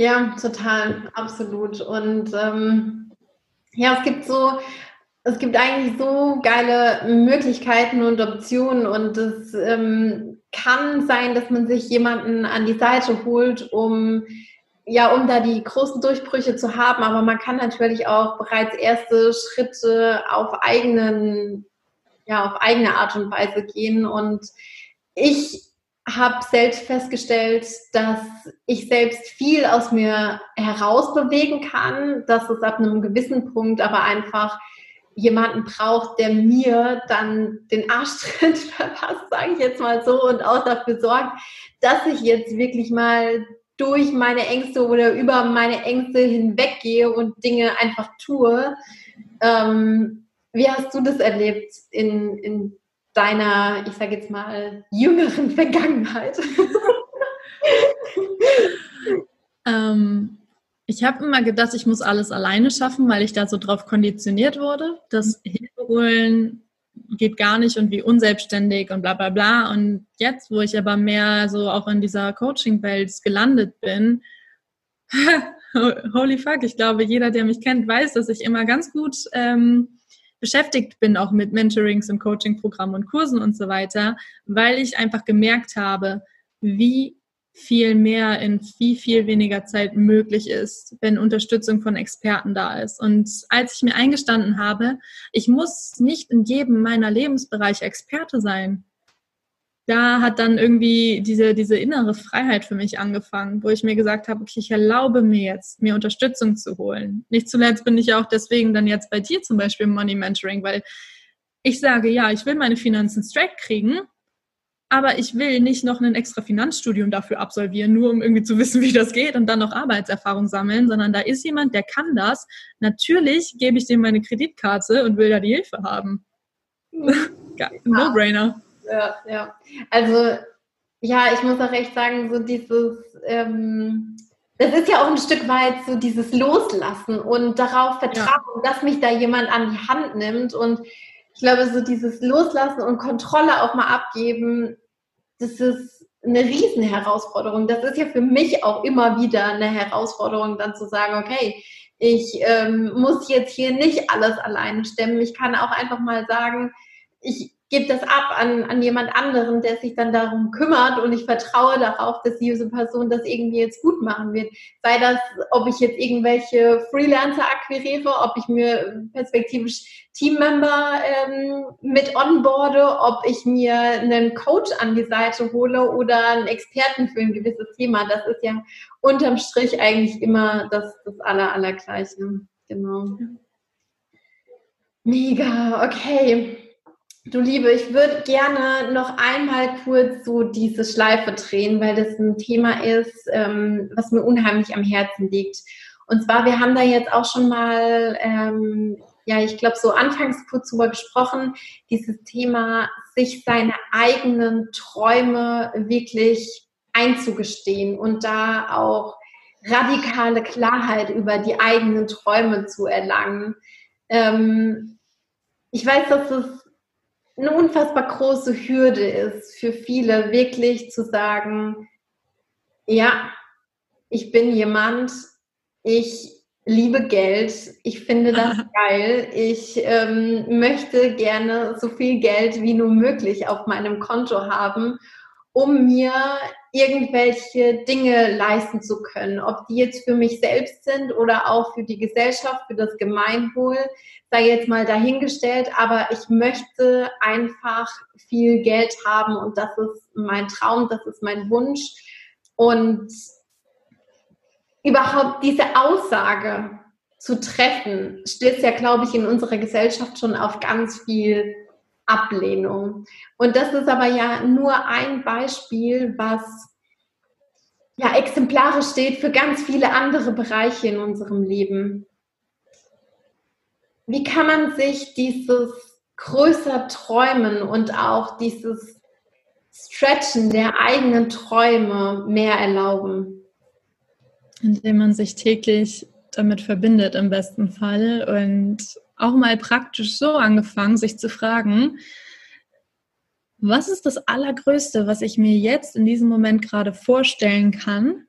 Ja, total, absolut. Und ähm, ja, es gibt so, es gibt eigentlich so geile Möglichkeiten und Optionen und es ähm, kann sein, dass man sich jemanden an die Seite holt, um ja, um da die großen Durchbrüche zu haben, aber man kann natürlich auch bereits erste Schritte auf eigenen, ja, auf eigene Art und Weise gehen. Und ich habe selbst festgestellt, dass ich selbst viel aus mir herausbewegen kann, dass es ab einem gewissen Punkt aber einfach jemanden braucht, der mir dann den Arschtritt verpasst, sage ich jetzt mal so, und auch dafür sorgt, dass ich jetzt wirklich mal durch meine Ängste oder über meine Ängste hinweggehe und Dinge einfach tue. Ähm, wie hast du das erlebt in, in deiner, ich sage jetzt mal, jüngeren Vergangenheit? ähm, ich habe immer gedacht, ich muss alles alleine schaffen, weil ich da so drauf konditioniert wurde. Das Hilfe holen geht gar nicht und wie unselbstständig und bla bla bla. Und jetzt, wo ich aber mehr so auch in dieser Coaching-Welt gelandet bin, holy fuck, ich glaube, jeder, der mich kennt, weiß, dass ich immer ganz gut ähm, beschäftigt bin, auch mit Mentorings und Coaching-Programmen und Kursen und so weiter, weil ich einfach gemerkt habe, wie viel mehr in viel, viel weniger Zeit möglich ist, wenn Unterstützung von Experten da ist. Und als ich mir eingestanden habe, ich muss nicht in jedem meiner Lebensbereiche Experte sein, da hat dann irgendwie diese, diese innere Freiheit für mich angefangen, wo ich mir gesagt habe, okay, ich erlaube mir jetzt, mir Unterstützung zu holen. Nicht zuletzt bin ich auch deswegen dann jetzt bei dir zum Beispiel im Money Mentoring, weil ich sage, ja, ich will meine Finanzen straight kriegen, aber ich will nicht noch ein extra Finanzstudium dafür absolvieren, nur um irgendwie zu wissen, wie das geht und dann noch Arbeitserfahrung sammeln, sondern da ist jemand, der kann das. Natürlich gebe ich dem meine Kreditkarte und will da die Hilfe haben. No-brainer. Ja, ja. Also, ja, ich muss auch echt sagen, so dieses, ähm, das ist ja auch ein Stück weit so dieses Loslassen und darauf vertrauen, ja. dass mich da jemand an die Hand nimmt und ich glaube, so dieses Loslassen und Kontrolle auch mal abgeben, das ist eine Riesenherausforderung. Das ist ja für mich auch immer wieder eine Herausforderung, dann zu sagen, okay, ich ähm, muss jetzt hier nicht alles alleine stemmen. Ich kann auch einfach mal sagen, ich gebe das ab an, an jemand anderen, der sich dann darum kümmert und ich vertraue darauf, dass diese Person das irgendwie jetzt gut machen wird. Sei das, ob ich jetzt irgendwelche Freelancer akquiriere, ob ich mir perspektivisch Teammember ähm, mit onboarde, ob ich mir einen Coach an die Seite hole oder einen Experten für ein gewisses Thema. Das ist ja unterm Strich eigentlich immer das, das aller, allergleiche. Genau. Mega, okay. Du Liebe, ich würde gerne noch einmal kurz so diese Schleife drehen, weil das ein Thema ist, ähm, was mir unheimlich am Herzen liegt. Und zwar, wir haben da jetzt auch schon mal, ähm, ja, ich glaube, so anfangs kurz drüber gesprochen, dieses Thema, sich seine eigenen Träume wirklich einzugestehen und da auch radikale Klarheit über die eigenen Träume zu erlangen. Ähm, ich weiß, dass es eine unfassbar große Hürde ist für viele, wirklich zu sagen, ja, ich bin jemand, ich liebe Geld, ich finde das geil, ich ähm, möchte gerne so viel Geld wie nur möglich auf meinem Konto haben, um mir irgendwelche Dinge leisten zu können, ob die jetzt für mich selbst sind oder auch für die Gesellschaft, für das Gemeinwohl, sei jetzt mal dahingestellt, aber ich möchte einfach viel Geld haben und das ist mein Traum, das ist mein Wunsch. Und überhaupt diese Aussage zu treffen, stößt ja, glaube ich, in unserer Gesellschaft schon auf ganz viel Ablehnung. Und das ist aber ja nur ein Beispiel, was ja exemplarisch steht für ganz viele andere Bereiche in unserem Leben. Wie kann man sich dieses größer Träumen und auch dieses Stretchen der eigenen Träume mehr erlauben? Indem man sich täglich damit verbindet im besten Fall und auch mal praktisch so angefangen, sich zu fragen, was ist das Allergrößte, was ich mir jetzt in diesem Moment gerade vorstellen kann,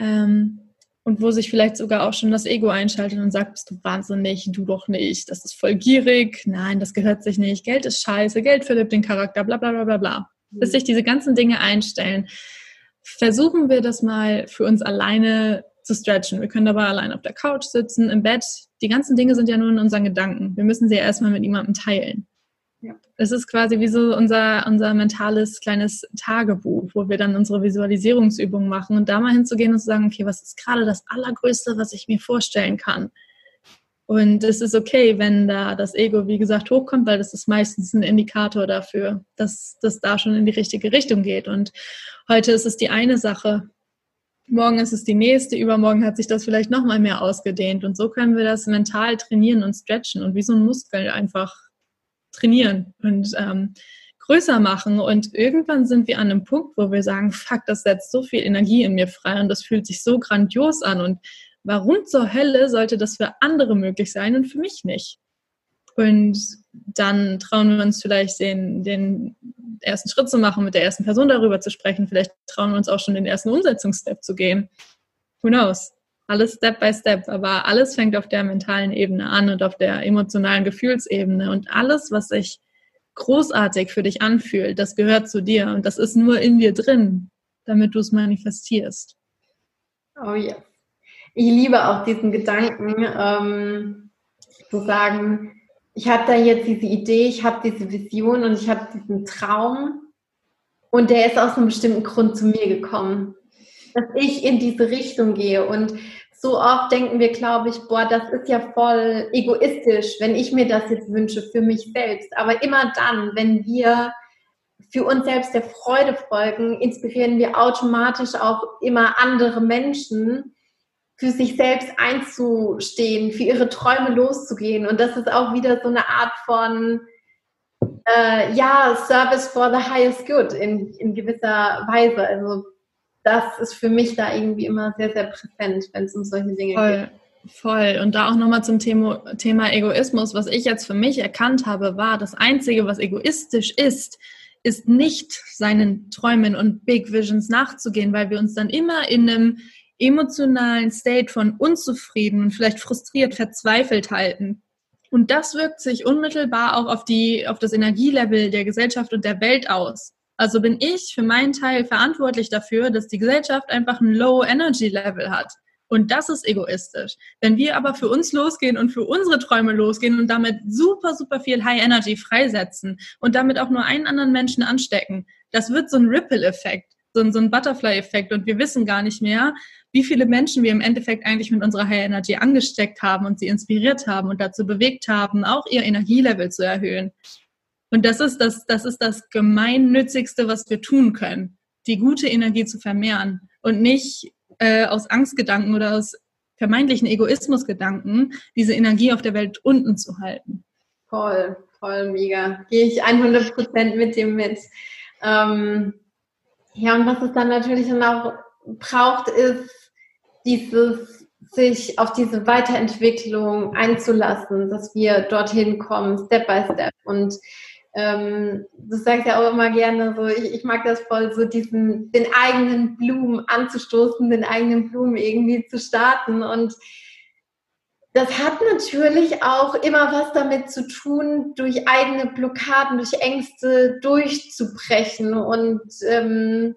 ähm, und wo sich vielleicht sogar auch schon das Ego einschaltet und sagt, bist du wahnsinnig, du doch nicht, das ist voll gierig, nein, das gehört sich nicht, Geld ist scheiße, Geld verdirbt den Charakter, bla bla bla bla bla. Mhm. Bis sich diese ganzen Dinge einstellen, versuchen wir das mal für uns alleine zu stretchen. Wir können dabei allein auf der Couch sitzen, im Bett. Die ganzen Dinge sind ja nur in unseren Gedanken. Wir müssen sie ja erstmal mit jemandem teilen. Ja. Es ist quasi wie so unser, unser mentales kleines Tagebuch, wo wir dann unsere Visualisierungsübungen machen und da mal hinzugehen und zu sagen, okay, was ist gerade das Allergrößte, was ich mir vorstellen kann? Und es ist okay, wenn da das Ego, wie gesagt, hochkommt, weil das ist meistens ein Indikator dafür, dass das da schon in die richtige Richtung geht. Und heute ist es die eine Sache, morgen ist es die nächste, übermorgen hat sich das vielleicht nochmal mehr ausgedehnt. Und so können wir das mental trainieren und stretchen und wie so ein Muskel einfach trainieren und ähm, größer machen. Und irgendwann sind wir an einem Punkt, wo wir sagen, fuck, das setzt so viel Energie in mir frei und das fühlt sich so grandios an. Und warum zur Hölle sollte das für andere möglich sein und für mich nicht? Und dann trauen wir uns vielleicht den, den ersten Schritt zu machen, mit der ersten Person darüber zu sprechen. Vielleicht trauen wir uns auch schon den ersten Umsetzungsstep zu gehen. Who knows? alles Step by Step, aber alles fängt auf der mentalen Ebene an und auf der emotionalen Gefühlsebene und alles, was sich großartig für dich anfühlt, das gehört zu dir und das ist nur in dir drin, damit du es manifestierst. Oh ja. Ich liebe auch diesen Gedanken, ähm, zu sagen, ich habe da jetzt diese Idee, ich habe diese Vision und ich habe diesen Traum und der ist aus einem bestimmten Grund zu mir gekommen dass ich in diese Richtung gehe. Und so oft denken wir, glaube ich, boah, das ist ja voll egoistisch, wenn ich mir das jetzt wünsche für mich selbst. Aber immer dann, wenn wir für uns selbst der Freude folgen, inspirieren wir automatisch auch immer andere Menschen, für sich selbst einzustehen, für ihre Träume loszugehen. Und das ist auch wieder so eine Art von, äh, ja, Service for the highest good in, in gewisser Weise. Also das ist für mich da irgendwie immer sehr, sehr präsent, wenn es um solche Dinge Voll. geht. Voll. Und da auch nochmal zum Thema, Thema Egoismus. Was ich jetzt für mich erkannt habe, war, das Einzige, was egoistisch ist, ist nicht seinen Träumen und Big Visions nachzugehen, weil wir uns dann immer in einem emotionalen State von unzufrieden und vielleicht frustriert, verzweifelt halten. Und das wirkt sich unmittelbar auch auf die, auf das Energielevel der Gesellschaft und der Welt aus. Also bin ich für meinen Teil verantwortlich dafür, dass die Gesellschaft einfach ein Low Energy Level hat. Und das ist egoistisch. Wenn wir aber für uns losgehen und für unsere Träume losgehen und damit super, super viel High Energy freisetzen und damit auch nur einen anderen Menschen anstecken, das wird so ein Ripple-Effekt, so ein, so ein Butterfly-Effekt. Und wir wissen gar nicht mehr, wie viele Menschen wir im Endeffekt eigentlich mit unserer High Energy angesteckt haben und sie inspiriert haben und dazu bewegt haben, auch ihr Energielevel zu erhöhen. Und das ist das, das ist das Gemeinnützigste, was wir tun können, die gute Energie zu vermehren und nicht äh, aus Angstgedanken oder aus vermeintlichen Egoismusgedanken diese Energie auf der Welt unten zu halten. Voll, voll mega. Gehe ich 100 Prozent mit dem mit. Ähm, ja, und was es dann natürlich dann auch braucht, ist dieses sich auf diese Weiterentwicklung einzulassen, dass wir dorthin kommen, Step by Step. Und ähm, du sagst ja auch immer gerne so, ich, ich mag das voll, so diesen, den eigenen Blumen anzustoßen, den eigenen Blumen irgendwie zu starten und das hat natürlich auch immer was damit zu tun, durch eigene Blockaden, durch Ängste durchzubrechen und ähm,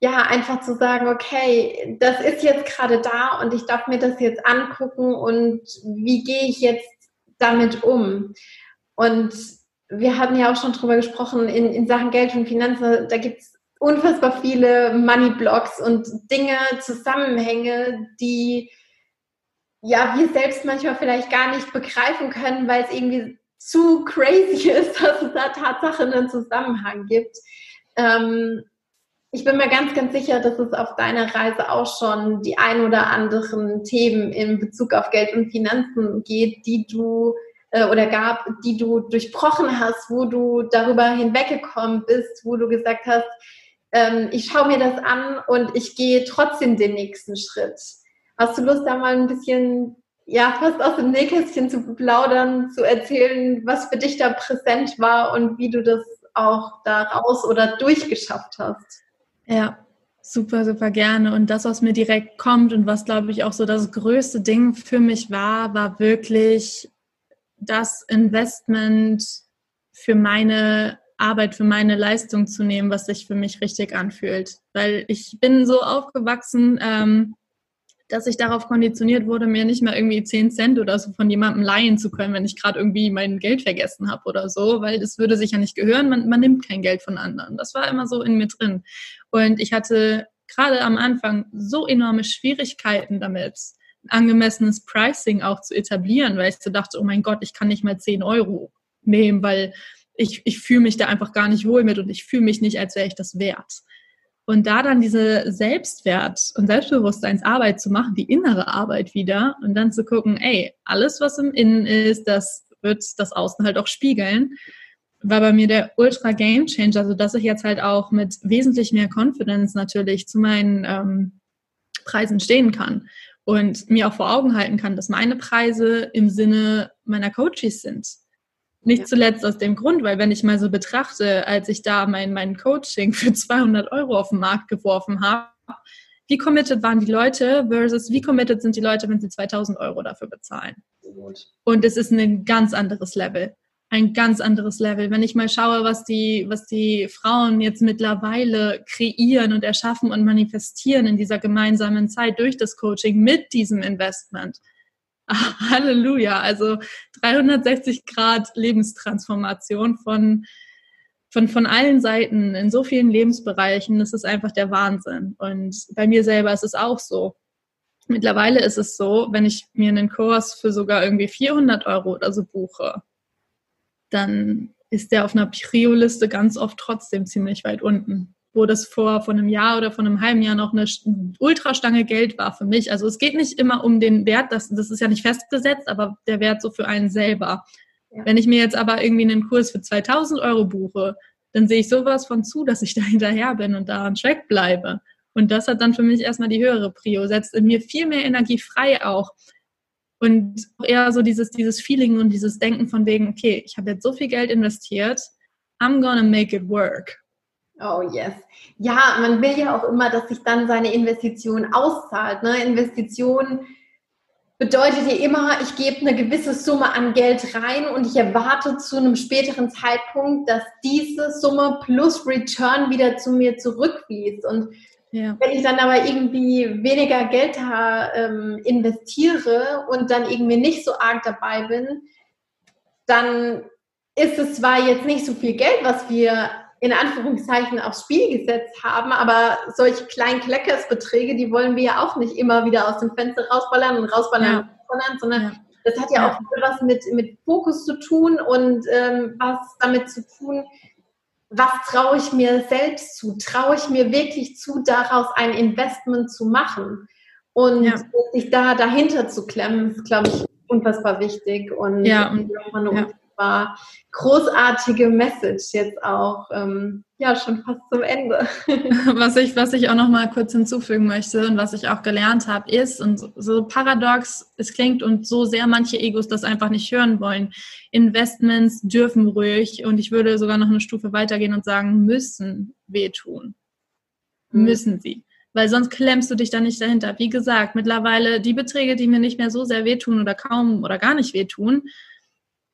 ja, einfach zu sagen, okay, das ist jetzt gerade da und ich darf mir das jetzt angucken und wie gehe ich jetzt damit um? Und wir hatten ja auch schon drüber gesprochen, in, in Sachen Geld und Finanzen, da gibt es unfassbar viele Money-Blocks und Dinge, Zusammenhänge, die ja wir selbst manchmal vielleicht gar nicht begreifen können, weil es irgendwie zu crazy ist, dass es da Tatsache einen Zusammenhang gibt. Ähm, ich bin mir ganz, ganz sicher, dass es auf deiner Reise auch schon die ein oder anderen Themen in Bezug auf Geld und Finanzen geht, die du äh, oder gab, die du durchbrochen hast, wo du darüber hinweggekommen bist, wo du gesagt hast, ähm, ich schaue mir das an und ich gehe trotzdem den nächsten Schritt. Hast du Lust, da mal ein bisschen, ja, fast aus dem Nähkästchen zu plaudern, zu erzählen, was für dich da präsent war und wie du das auch da raus oder durchgeschafft hast? Ja, Super, super gerne. Und das, was mir direkt kommt und was, glaube ich, auch so das größte Ding für mich war, war wirklich das Investment für meine Arbeit, für meine Leistung zu nehmen, was sich für mich richtig anfühlt. Weil ich bin so aufgewachsen, ähm, dass ich darauf konditioniert wurde, mir nicht mehr irgendwie 10 Cent oder so von jemandem leihen zu können, wenn ich gerade irgendwie mein Geld vergessen habe oder so, weil das würde sich ja nicht gehören, man, man nimmt kein Geld von anderen. Das war immer so in mir drin. Und ich hatte gerade am Anfang so enorme Schwierigkeiten damit, angemessenes Pricing auch zu etablieren, weil ich so dachte, oh mein Gott, ich kann nicht mal 10 Euro nehmen, weil ich, ich fühle mich da einfach gar nicht wohl mit und ich fühle mich nicht, als wäre ich das wert. Und da dann diese Selbstwert- und Selbstbewusstseinsarbeit zu machen, die innere Arbeit wieder und dann zu gucken, ey, alles, was im Innen ist, das wird das Außen halt auch spiegeln, war bei mir der ultra Game Changer, so dass ich jetzt halt auch mit wesentlich mehr Confidence natürlich zu meinen ähm, Preisen stehen kann und mir auch vor Augen halten kann, dass meine Preise im Sinne meiner Coaches sind nicht zuletzt aus dem Grund, weil wenn ich mal so betrachte, als ich da mein, mein Coaching für 200 Euro auf den Markt geworfen habe, wie committed waren die Leute versus wie committed sind die Leute, wenn sie 2000 Euro dafür bezahlen. Und es ist ein ganz anderes Level. Ein ganz anderes Level. Wenn ich mal schaue, was die, was die Frauen jetzt mittlerweile kreieren und erschaffen und manifestieren in dieser gemeinsamen Zeit durch das Coaching mit diesem Investment, Halleluja, also 360 Grad Lebenstransformation von, von, von allen Seiten in so vielen Lebensbereichen. Das ist einfach der Wahnsinn. Und bei mir selber ist es auch so. Mittlerweile ist es so, wenn ich mir einen Kurs für sogar irgendwie 400 Euro oder so buche, dann ist der auf einer Prio-Liste ganz oft trotzdem ziemlich weit unten wo das vor, vor einem Jahr oder vor einem halben Jahr noch eine Ultrastange Geld war für mich. Also es geht nicht immer um den Wert, das, das ist ja nicht festgesetzt, aber der Wert so für einen selber. Ja. Wenn ich mir jetzt aber irgendwie einen Kurs für 2000 Euro buche, dann sehe ich sowas von zu, dass ich da hinterher bin und da an Track bleibe. Und das hat dann für mich erstmal die höhere Prio, setzt in mir viel mehr Energie frei auch. Und eher so dieses, dieses Feeling und dieses Denken von wegen, okay, ich habe jetzt so viel Geld investiert, I'm gonna make it work. Oh yes. Ja, man will ja auch immer, dass sich dann seine Investition auszahlt. Ne? Investition bedeutet ja immer, ich gebe eine gewisse Summe an Geld rein und ich erwarte zu einem späteren Zeitpunkt, dass diese Summe plus Return wieder zu mir zurückfließt. Und ja. wenn ich dann aber irgendwie weniger Geld da, ähm, investiere und dann irgendwie nicht so arg dabei bin, dann ist es zwar jetzt nicht so viel Geld, was wir in Anführungszeichen aufs Spiel gesetzt haben, aber solche kleinen Kleckersbeträge, die wollen wir ja auch nicht immer wieder aus dem Fenster rausballern und rausballern, ja. sondern ja. das hat ja, ja, auch was mit, mit Fokus zu tun und ähm, was damit zu tun, was traue ich mir selbst zu? Traue ich mir wirklich zu, daraus ein Investment zu machen? Und ja. sich da dahinter zu klemmen, ist, glaube ich, unfassbar wichtig und, ja, und, und, und war großartige Message jetzt auch, ähm, ja, schon fast zum Ende. was ich, was ich auch noch mal kurz hinzufügen möchte und was ich auch gelernt habe, ist, und so paradox es klingt und so sehr manche Egos das einfach nicht hören wollen, Investments dürfen ruhig und ich würde sogar noch eine Stufe weitergehen und sagen, müssen wehtun. Mhm. Müssen sie weil sonst klemmst du dich da nicht dahinter. Wie gesagt, mittlerweile die Beträge, die mir nicht mehr so sehr wehtun oder kaum oder gar nicht wehtun,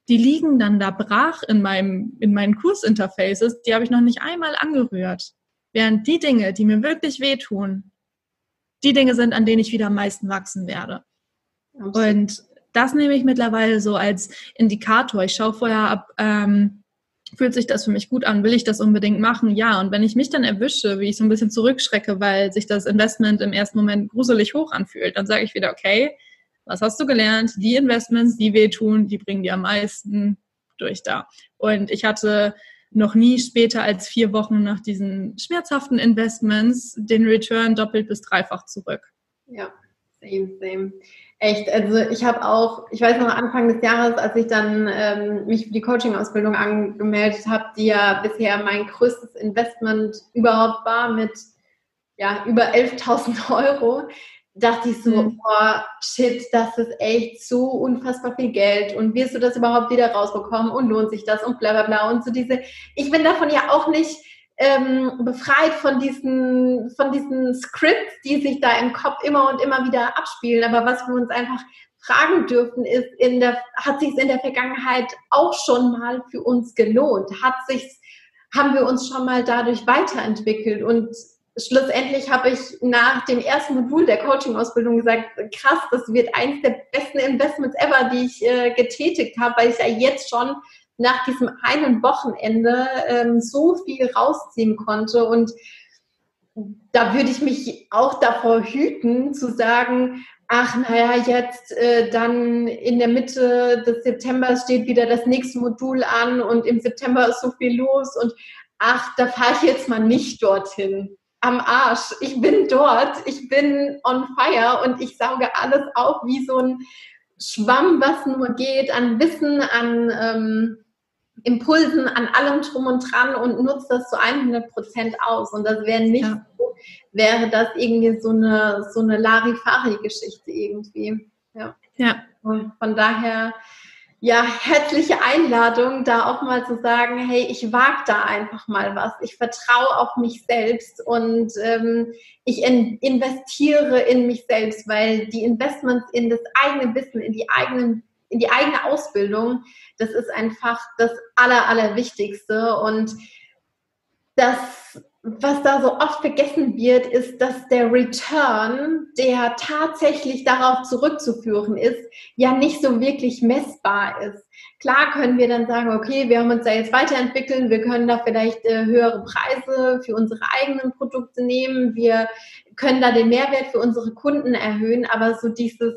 die liegen dann da brach in meinem, in meinen Kursinterfaces, die habe ich noch nicht einmal angerührt. Während die Dinge, die mir wirklich wehtun, die Dinge sind, an denen ich wieder am meisten wachsen werde. Absolut. Und das nehme ich mittlerweile so als Indikator. Ich schaue vorher ab, ähm, fühlt sich das für mich gut an? Will ich das unbedingt machen? Ja. Und wenn ich mich dann erwische, wie ich so ein bisschen zurückschrecke, weil sich das Investment im ersten Moment gruselig hoch anfühlt, dann sage ich wieder, okay, was hast du gelernt? Die Investments, die wehtun, die bringen dir am meisten durch da. Und ich hatte noch nie später als vier Wochen nach diesen schmerzhaften Investments den Return doppelt bis dreifach zurück. Ja, same, same. Echt, also ich habe auch, ich weiß noch Anfang des Jahres, als ich dann ähm, mich für die Coaching-Ausbildung angemeldet habe, die ja bisher mein größtes Investment überhaupt war mit ja, über 11.000 Euro, dachte ich so, mhm. oh, shit, das ist echt so unfassbar viel Geld und wirst du das überhaupt wieder rausbekommen und lohnt sich das und bla bla bla und so diese, ich bin davon ja auch nicht ähm, befreit von diesen, von diesen Scripts, die sich da im Kopf immer und immer wieder abspielen. Aber was wir uns einfach fragen dürfen, ist, in der, hat sich in der Vergangenheit auch schon mal für uns gelohnt? Hat sich, haben wir uns schon mal dadurch weiterentwickelt? Und schlussendlich habe ich nach dem ersten Modul der Coaching-Ausbildung gesagt, krass, das wird eines der besten Investments ever, die ich äh, getätigt habe, weil ich ja jetzt schon nach diesem einen Wochenende ähm, so viel rausziehen konnte und da würde ich mich auch davor hüten, zu sagen, ach naja, jetzt äh, dann in der Mitte des Septembers steht wieder das nächste Modul an und im September ist so viel los und ach, da fahre ich jetzt mal nicht dorthin. Am Arsch. Ich bin dort, ich bin on fire und ich sauge alles auf wie so ein Schwamm, was nur geht, an Wissen, an ähm, Impulsen, an allem drum und dran und nutze das zu 100 Prozent aus. Und das wäre nicht ja. so, wäre das irgendwie so eine, so eine Larifari-Geschichte irgendwie. Ja. ja. Und von daher, ja, herzliche Einladung, da auch mal zu sagen, hey, ich wage da einfach mal was. Ich vertraue auf mich selbst und ähm, ich in, investiere in mich selbst, weil die Investments in das eigene Wissen, in die eigenen in die eigene Ausbildung, das ist einfach das Aller, Allerwichtigste. Und das, was da so oft vergessen wird, ist, dass der Return, der tatsächlich darauf zurückzuführen ist, ja nicht so wirklich messbar ist. Klar können wir dann sagen, okay, wir haben uns da jetzt weiterentwickelt, wir können da vielleicht äh, höhere Preise für unsere eigenen Produkte nehmen, wir können da den Mehrwert für unsere Kunden erhöhen, aber so dieses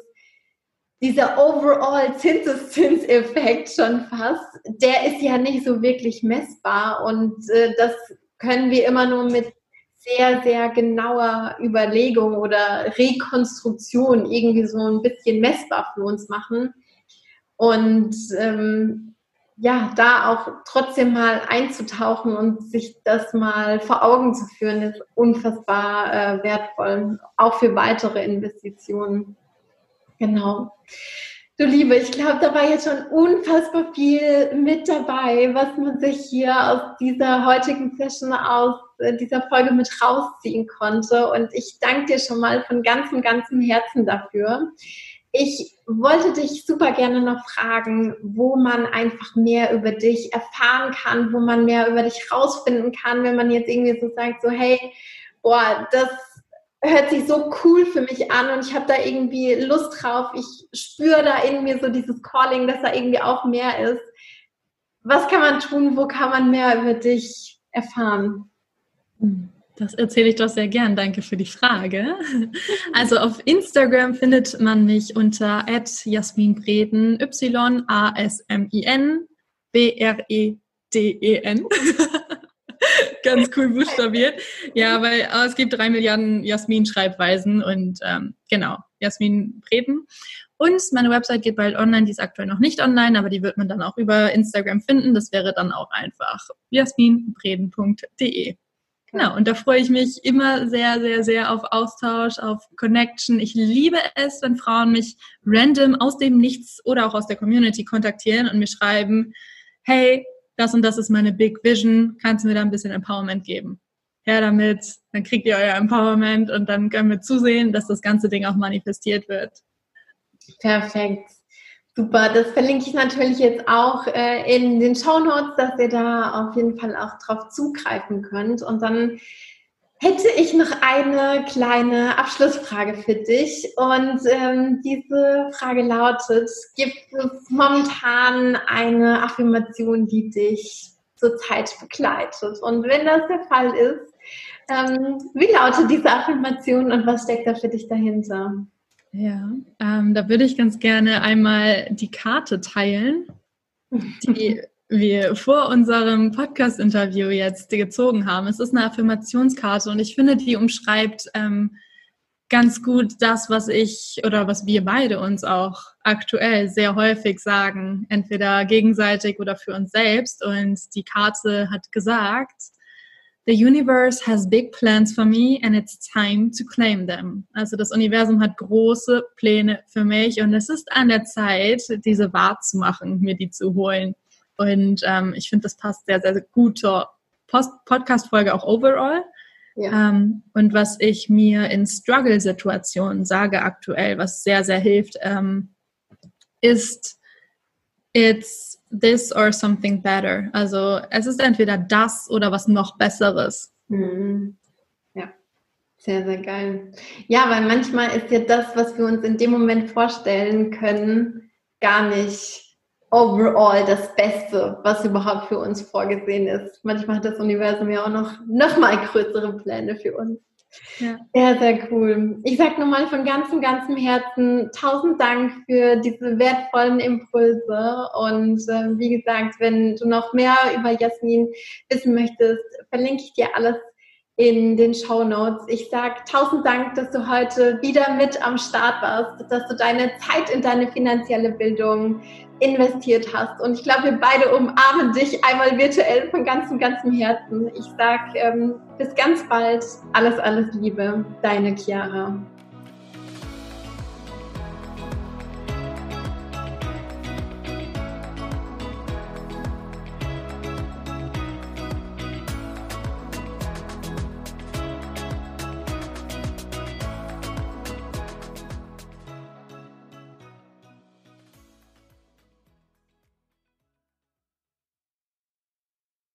dieser overall Zinseszinseffekt schon fast, der ist ja nicht so wirklich messbar und äh, das können wir immer nur mit sehr, sehr genauer Überlegung oder Rekonstruktion irgendwie so ein bisschen messbar für uns machen. Und ähm, ja, da auch trotzdem mal einzutauchen und sich das mal vor Augen zu führen, ist unfassbar äh, wertvoll, auch für weitere Investitionen. Genau. Du Liebe, ich glaube, da war jetzt schon unfassbar viel mit dabei, was man sich hier aus dieser heutigen Session, aus äh, dieser Folge mit rausziehen konnte. Und ich danke dir schon mal von ganzem, ganzem Herzen dafür. Ich wollte dich super gerne noch fragen, wo man einfach mehr über dich erfahren kann, wo man mehr über dich rausfinden kann, wenn man jetzt irgendwie so sagt, so hey, boah, das hört sich so cool für mich an und ich habe da irgendwie Lust drauf. Ich spüre da in mir so dieses Calling, dass da irgendwie auch mehr ist. Was kann man tun? Wo kann man mehr über dich erfahren? Das erzähle ich doch sehr gern. Danke für die Frage. Also auf Instagram findet man mich unter @jasminbreden y a ganz cool buchstabiert. Ja, weil oh, es gibt drei Milliarden Jasmin-Schreibweisen und ähm, genau, Jasmin Breden. Und meine Website geht bald online, die ist aktuell noch nicht online, aber die wird man dann auch über Instagram finden. Das wäre dann auch einfach jasminbreden.de. Genau, und da freue ich mich immer sehr, sehr, sehr auf Austausch, auf Connection. Ich liebe es, wenn Frauen mich random aus dem Nichts oder auch aus der Community kontaktieren und mir schreiben, hey, das und das ist meine Big Vision, kannst du mir da ein bisschen Empowerment geben? Her damit, dann kriegt ihr euer Empowerment und dann können wir zusehen, dass das ganze Ding auch manifestiert wird. Perfekt. Super, das verlinke ich natürlich jetzt auch äh, in den Show Notes, dass ihr da auf jeden Fall auch drauf zugreifen könnt. Und dann hätte ich noch eine kleine Abschlussfrage für dich. Und ähm, diese Frage lautet, gibt es momentan eine Affirmation, die dich zurzeit begleitet? Und wenn das der Fall ist, ähm, wie lautet diese Affirmation und was steckt da für dich dahinter? Ja, ähm, da würde ich ganz gerne einmal die Karte teilen, die wir vor unserem Podcast-Interview jetzt gezogen haben. Es ist eine Affirmationskarte und ich finde, die umschreibt ähm, ganz gut das, was ich oder was wir beide uns auch aktuell sehr häufig sagen, entweder gegenseitig oder für uns selbst. Und die Karte hat gesagt, The universe has big plans for me and it's time to claim them. Also das Universum hat große Pläne für mich und es ist an der Zeit, diese wahrzumachen, mir die zu holen. Und ähm, ich finde, das passt sehr, sehr gut zur Podcast-Folge auch overall. Ja. Ähm, und was ich mir in Struggle-Situationen sage aktuell, was sehr, sehr hilft, ähm, ist, it's this or something better. Also es ist entweder das oder was noch Besseres. Mhm. Ja, sehr, sehr geil. Ja, weil manchmal ist ja das, was wir uns in dem Moment vorstellen können, gar nicht overall das Beste, was überhaupt für uns vorgesehen ist. Manchmal hat das Universum ja auch noch, noch mal größere Pläne für uns. Ja. Sehr, sehr cool. Ich sage nochmal von ganzem, ganzem Herzen tausend Dank für diese wertvollen Impulse. Und äh, wie gesagt, wenn du noch mehr über Jasmin wissen möchtest, verlinke ich dir alles in den Show Notes. Ich sage tausend Dank, dass du heute wieder mit am Start warst, dass du deine Zeit in deine finanzielle Bildung investiert hast. Und ich glaube, wir beide umarmen dich einmal virtuell von ganzem, ganzem Herzen. Ich sage ähm, bis ganz bald. Alles, alles Liebe. Deine Chiara.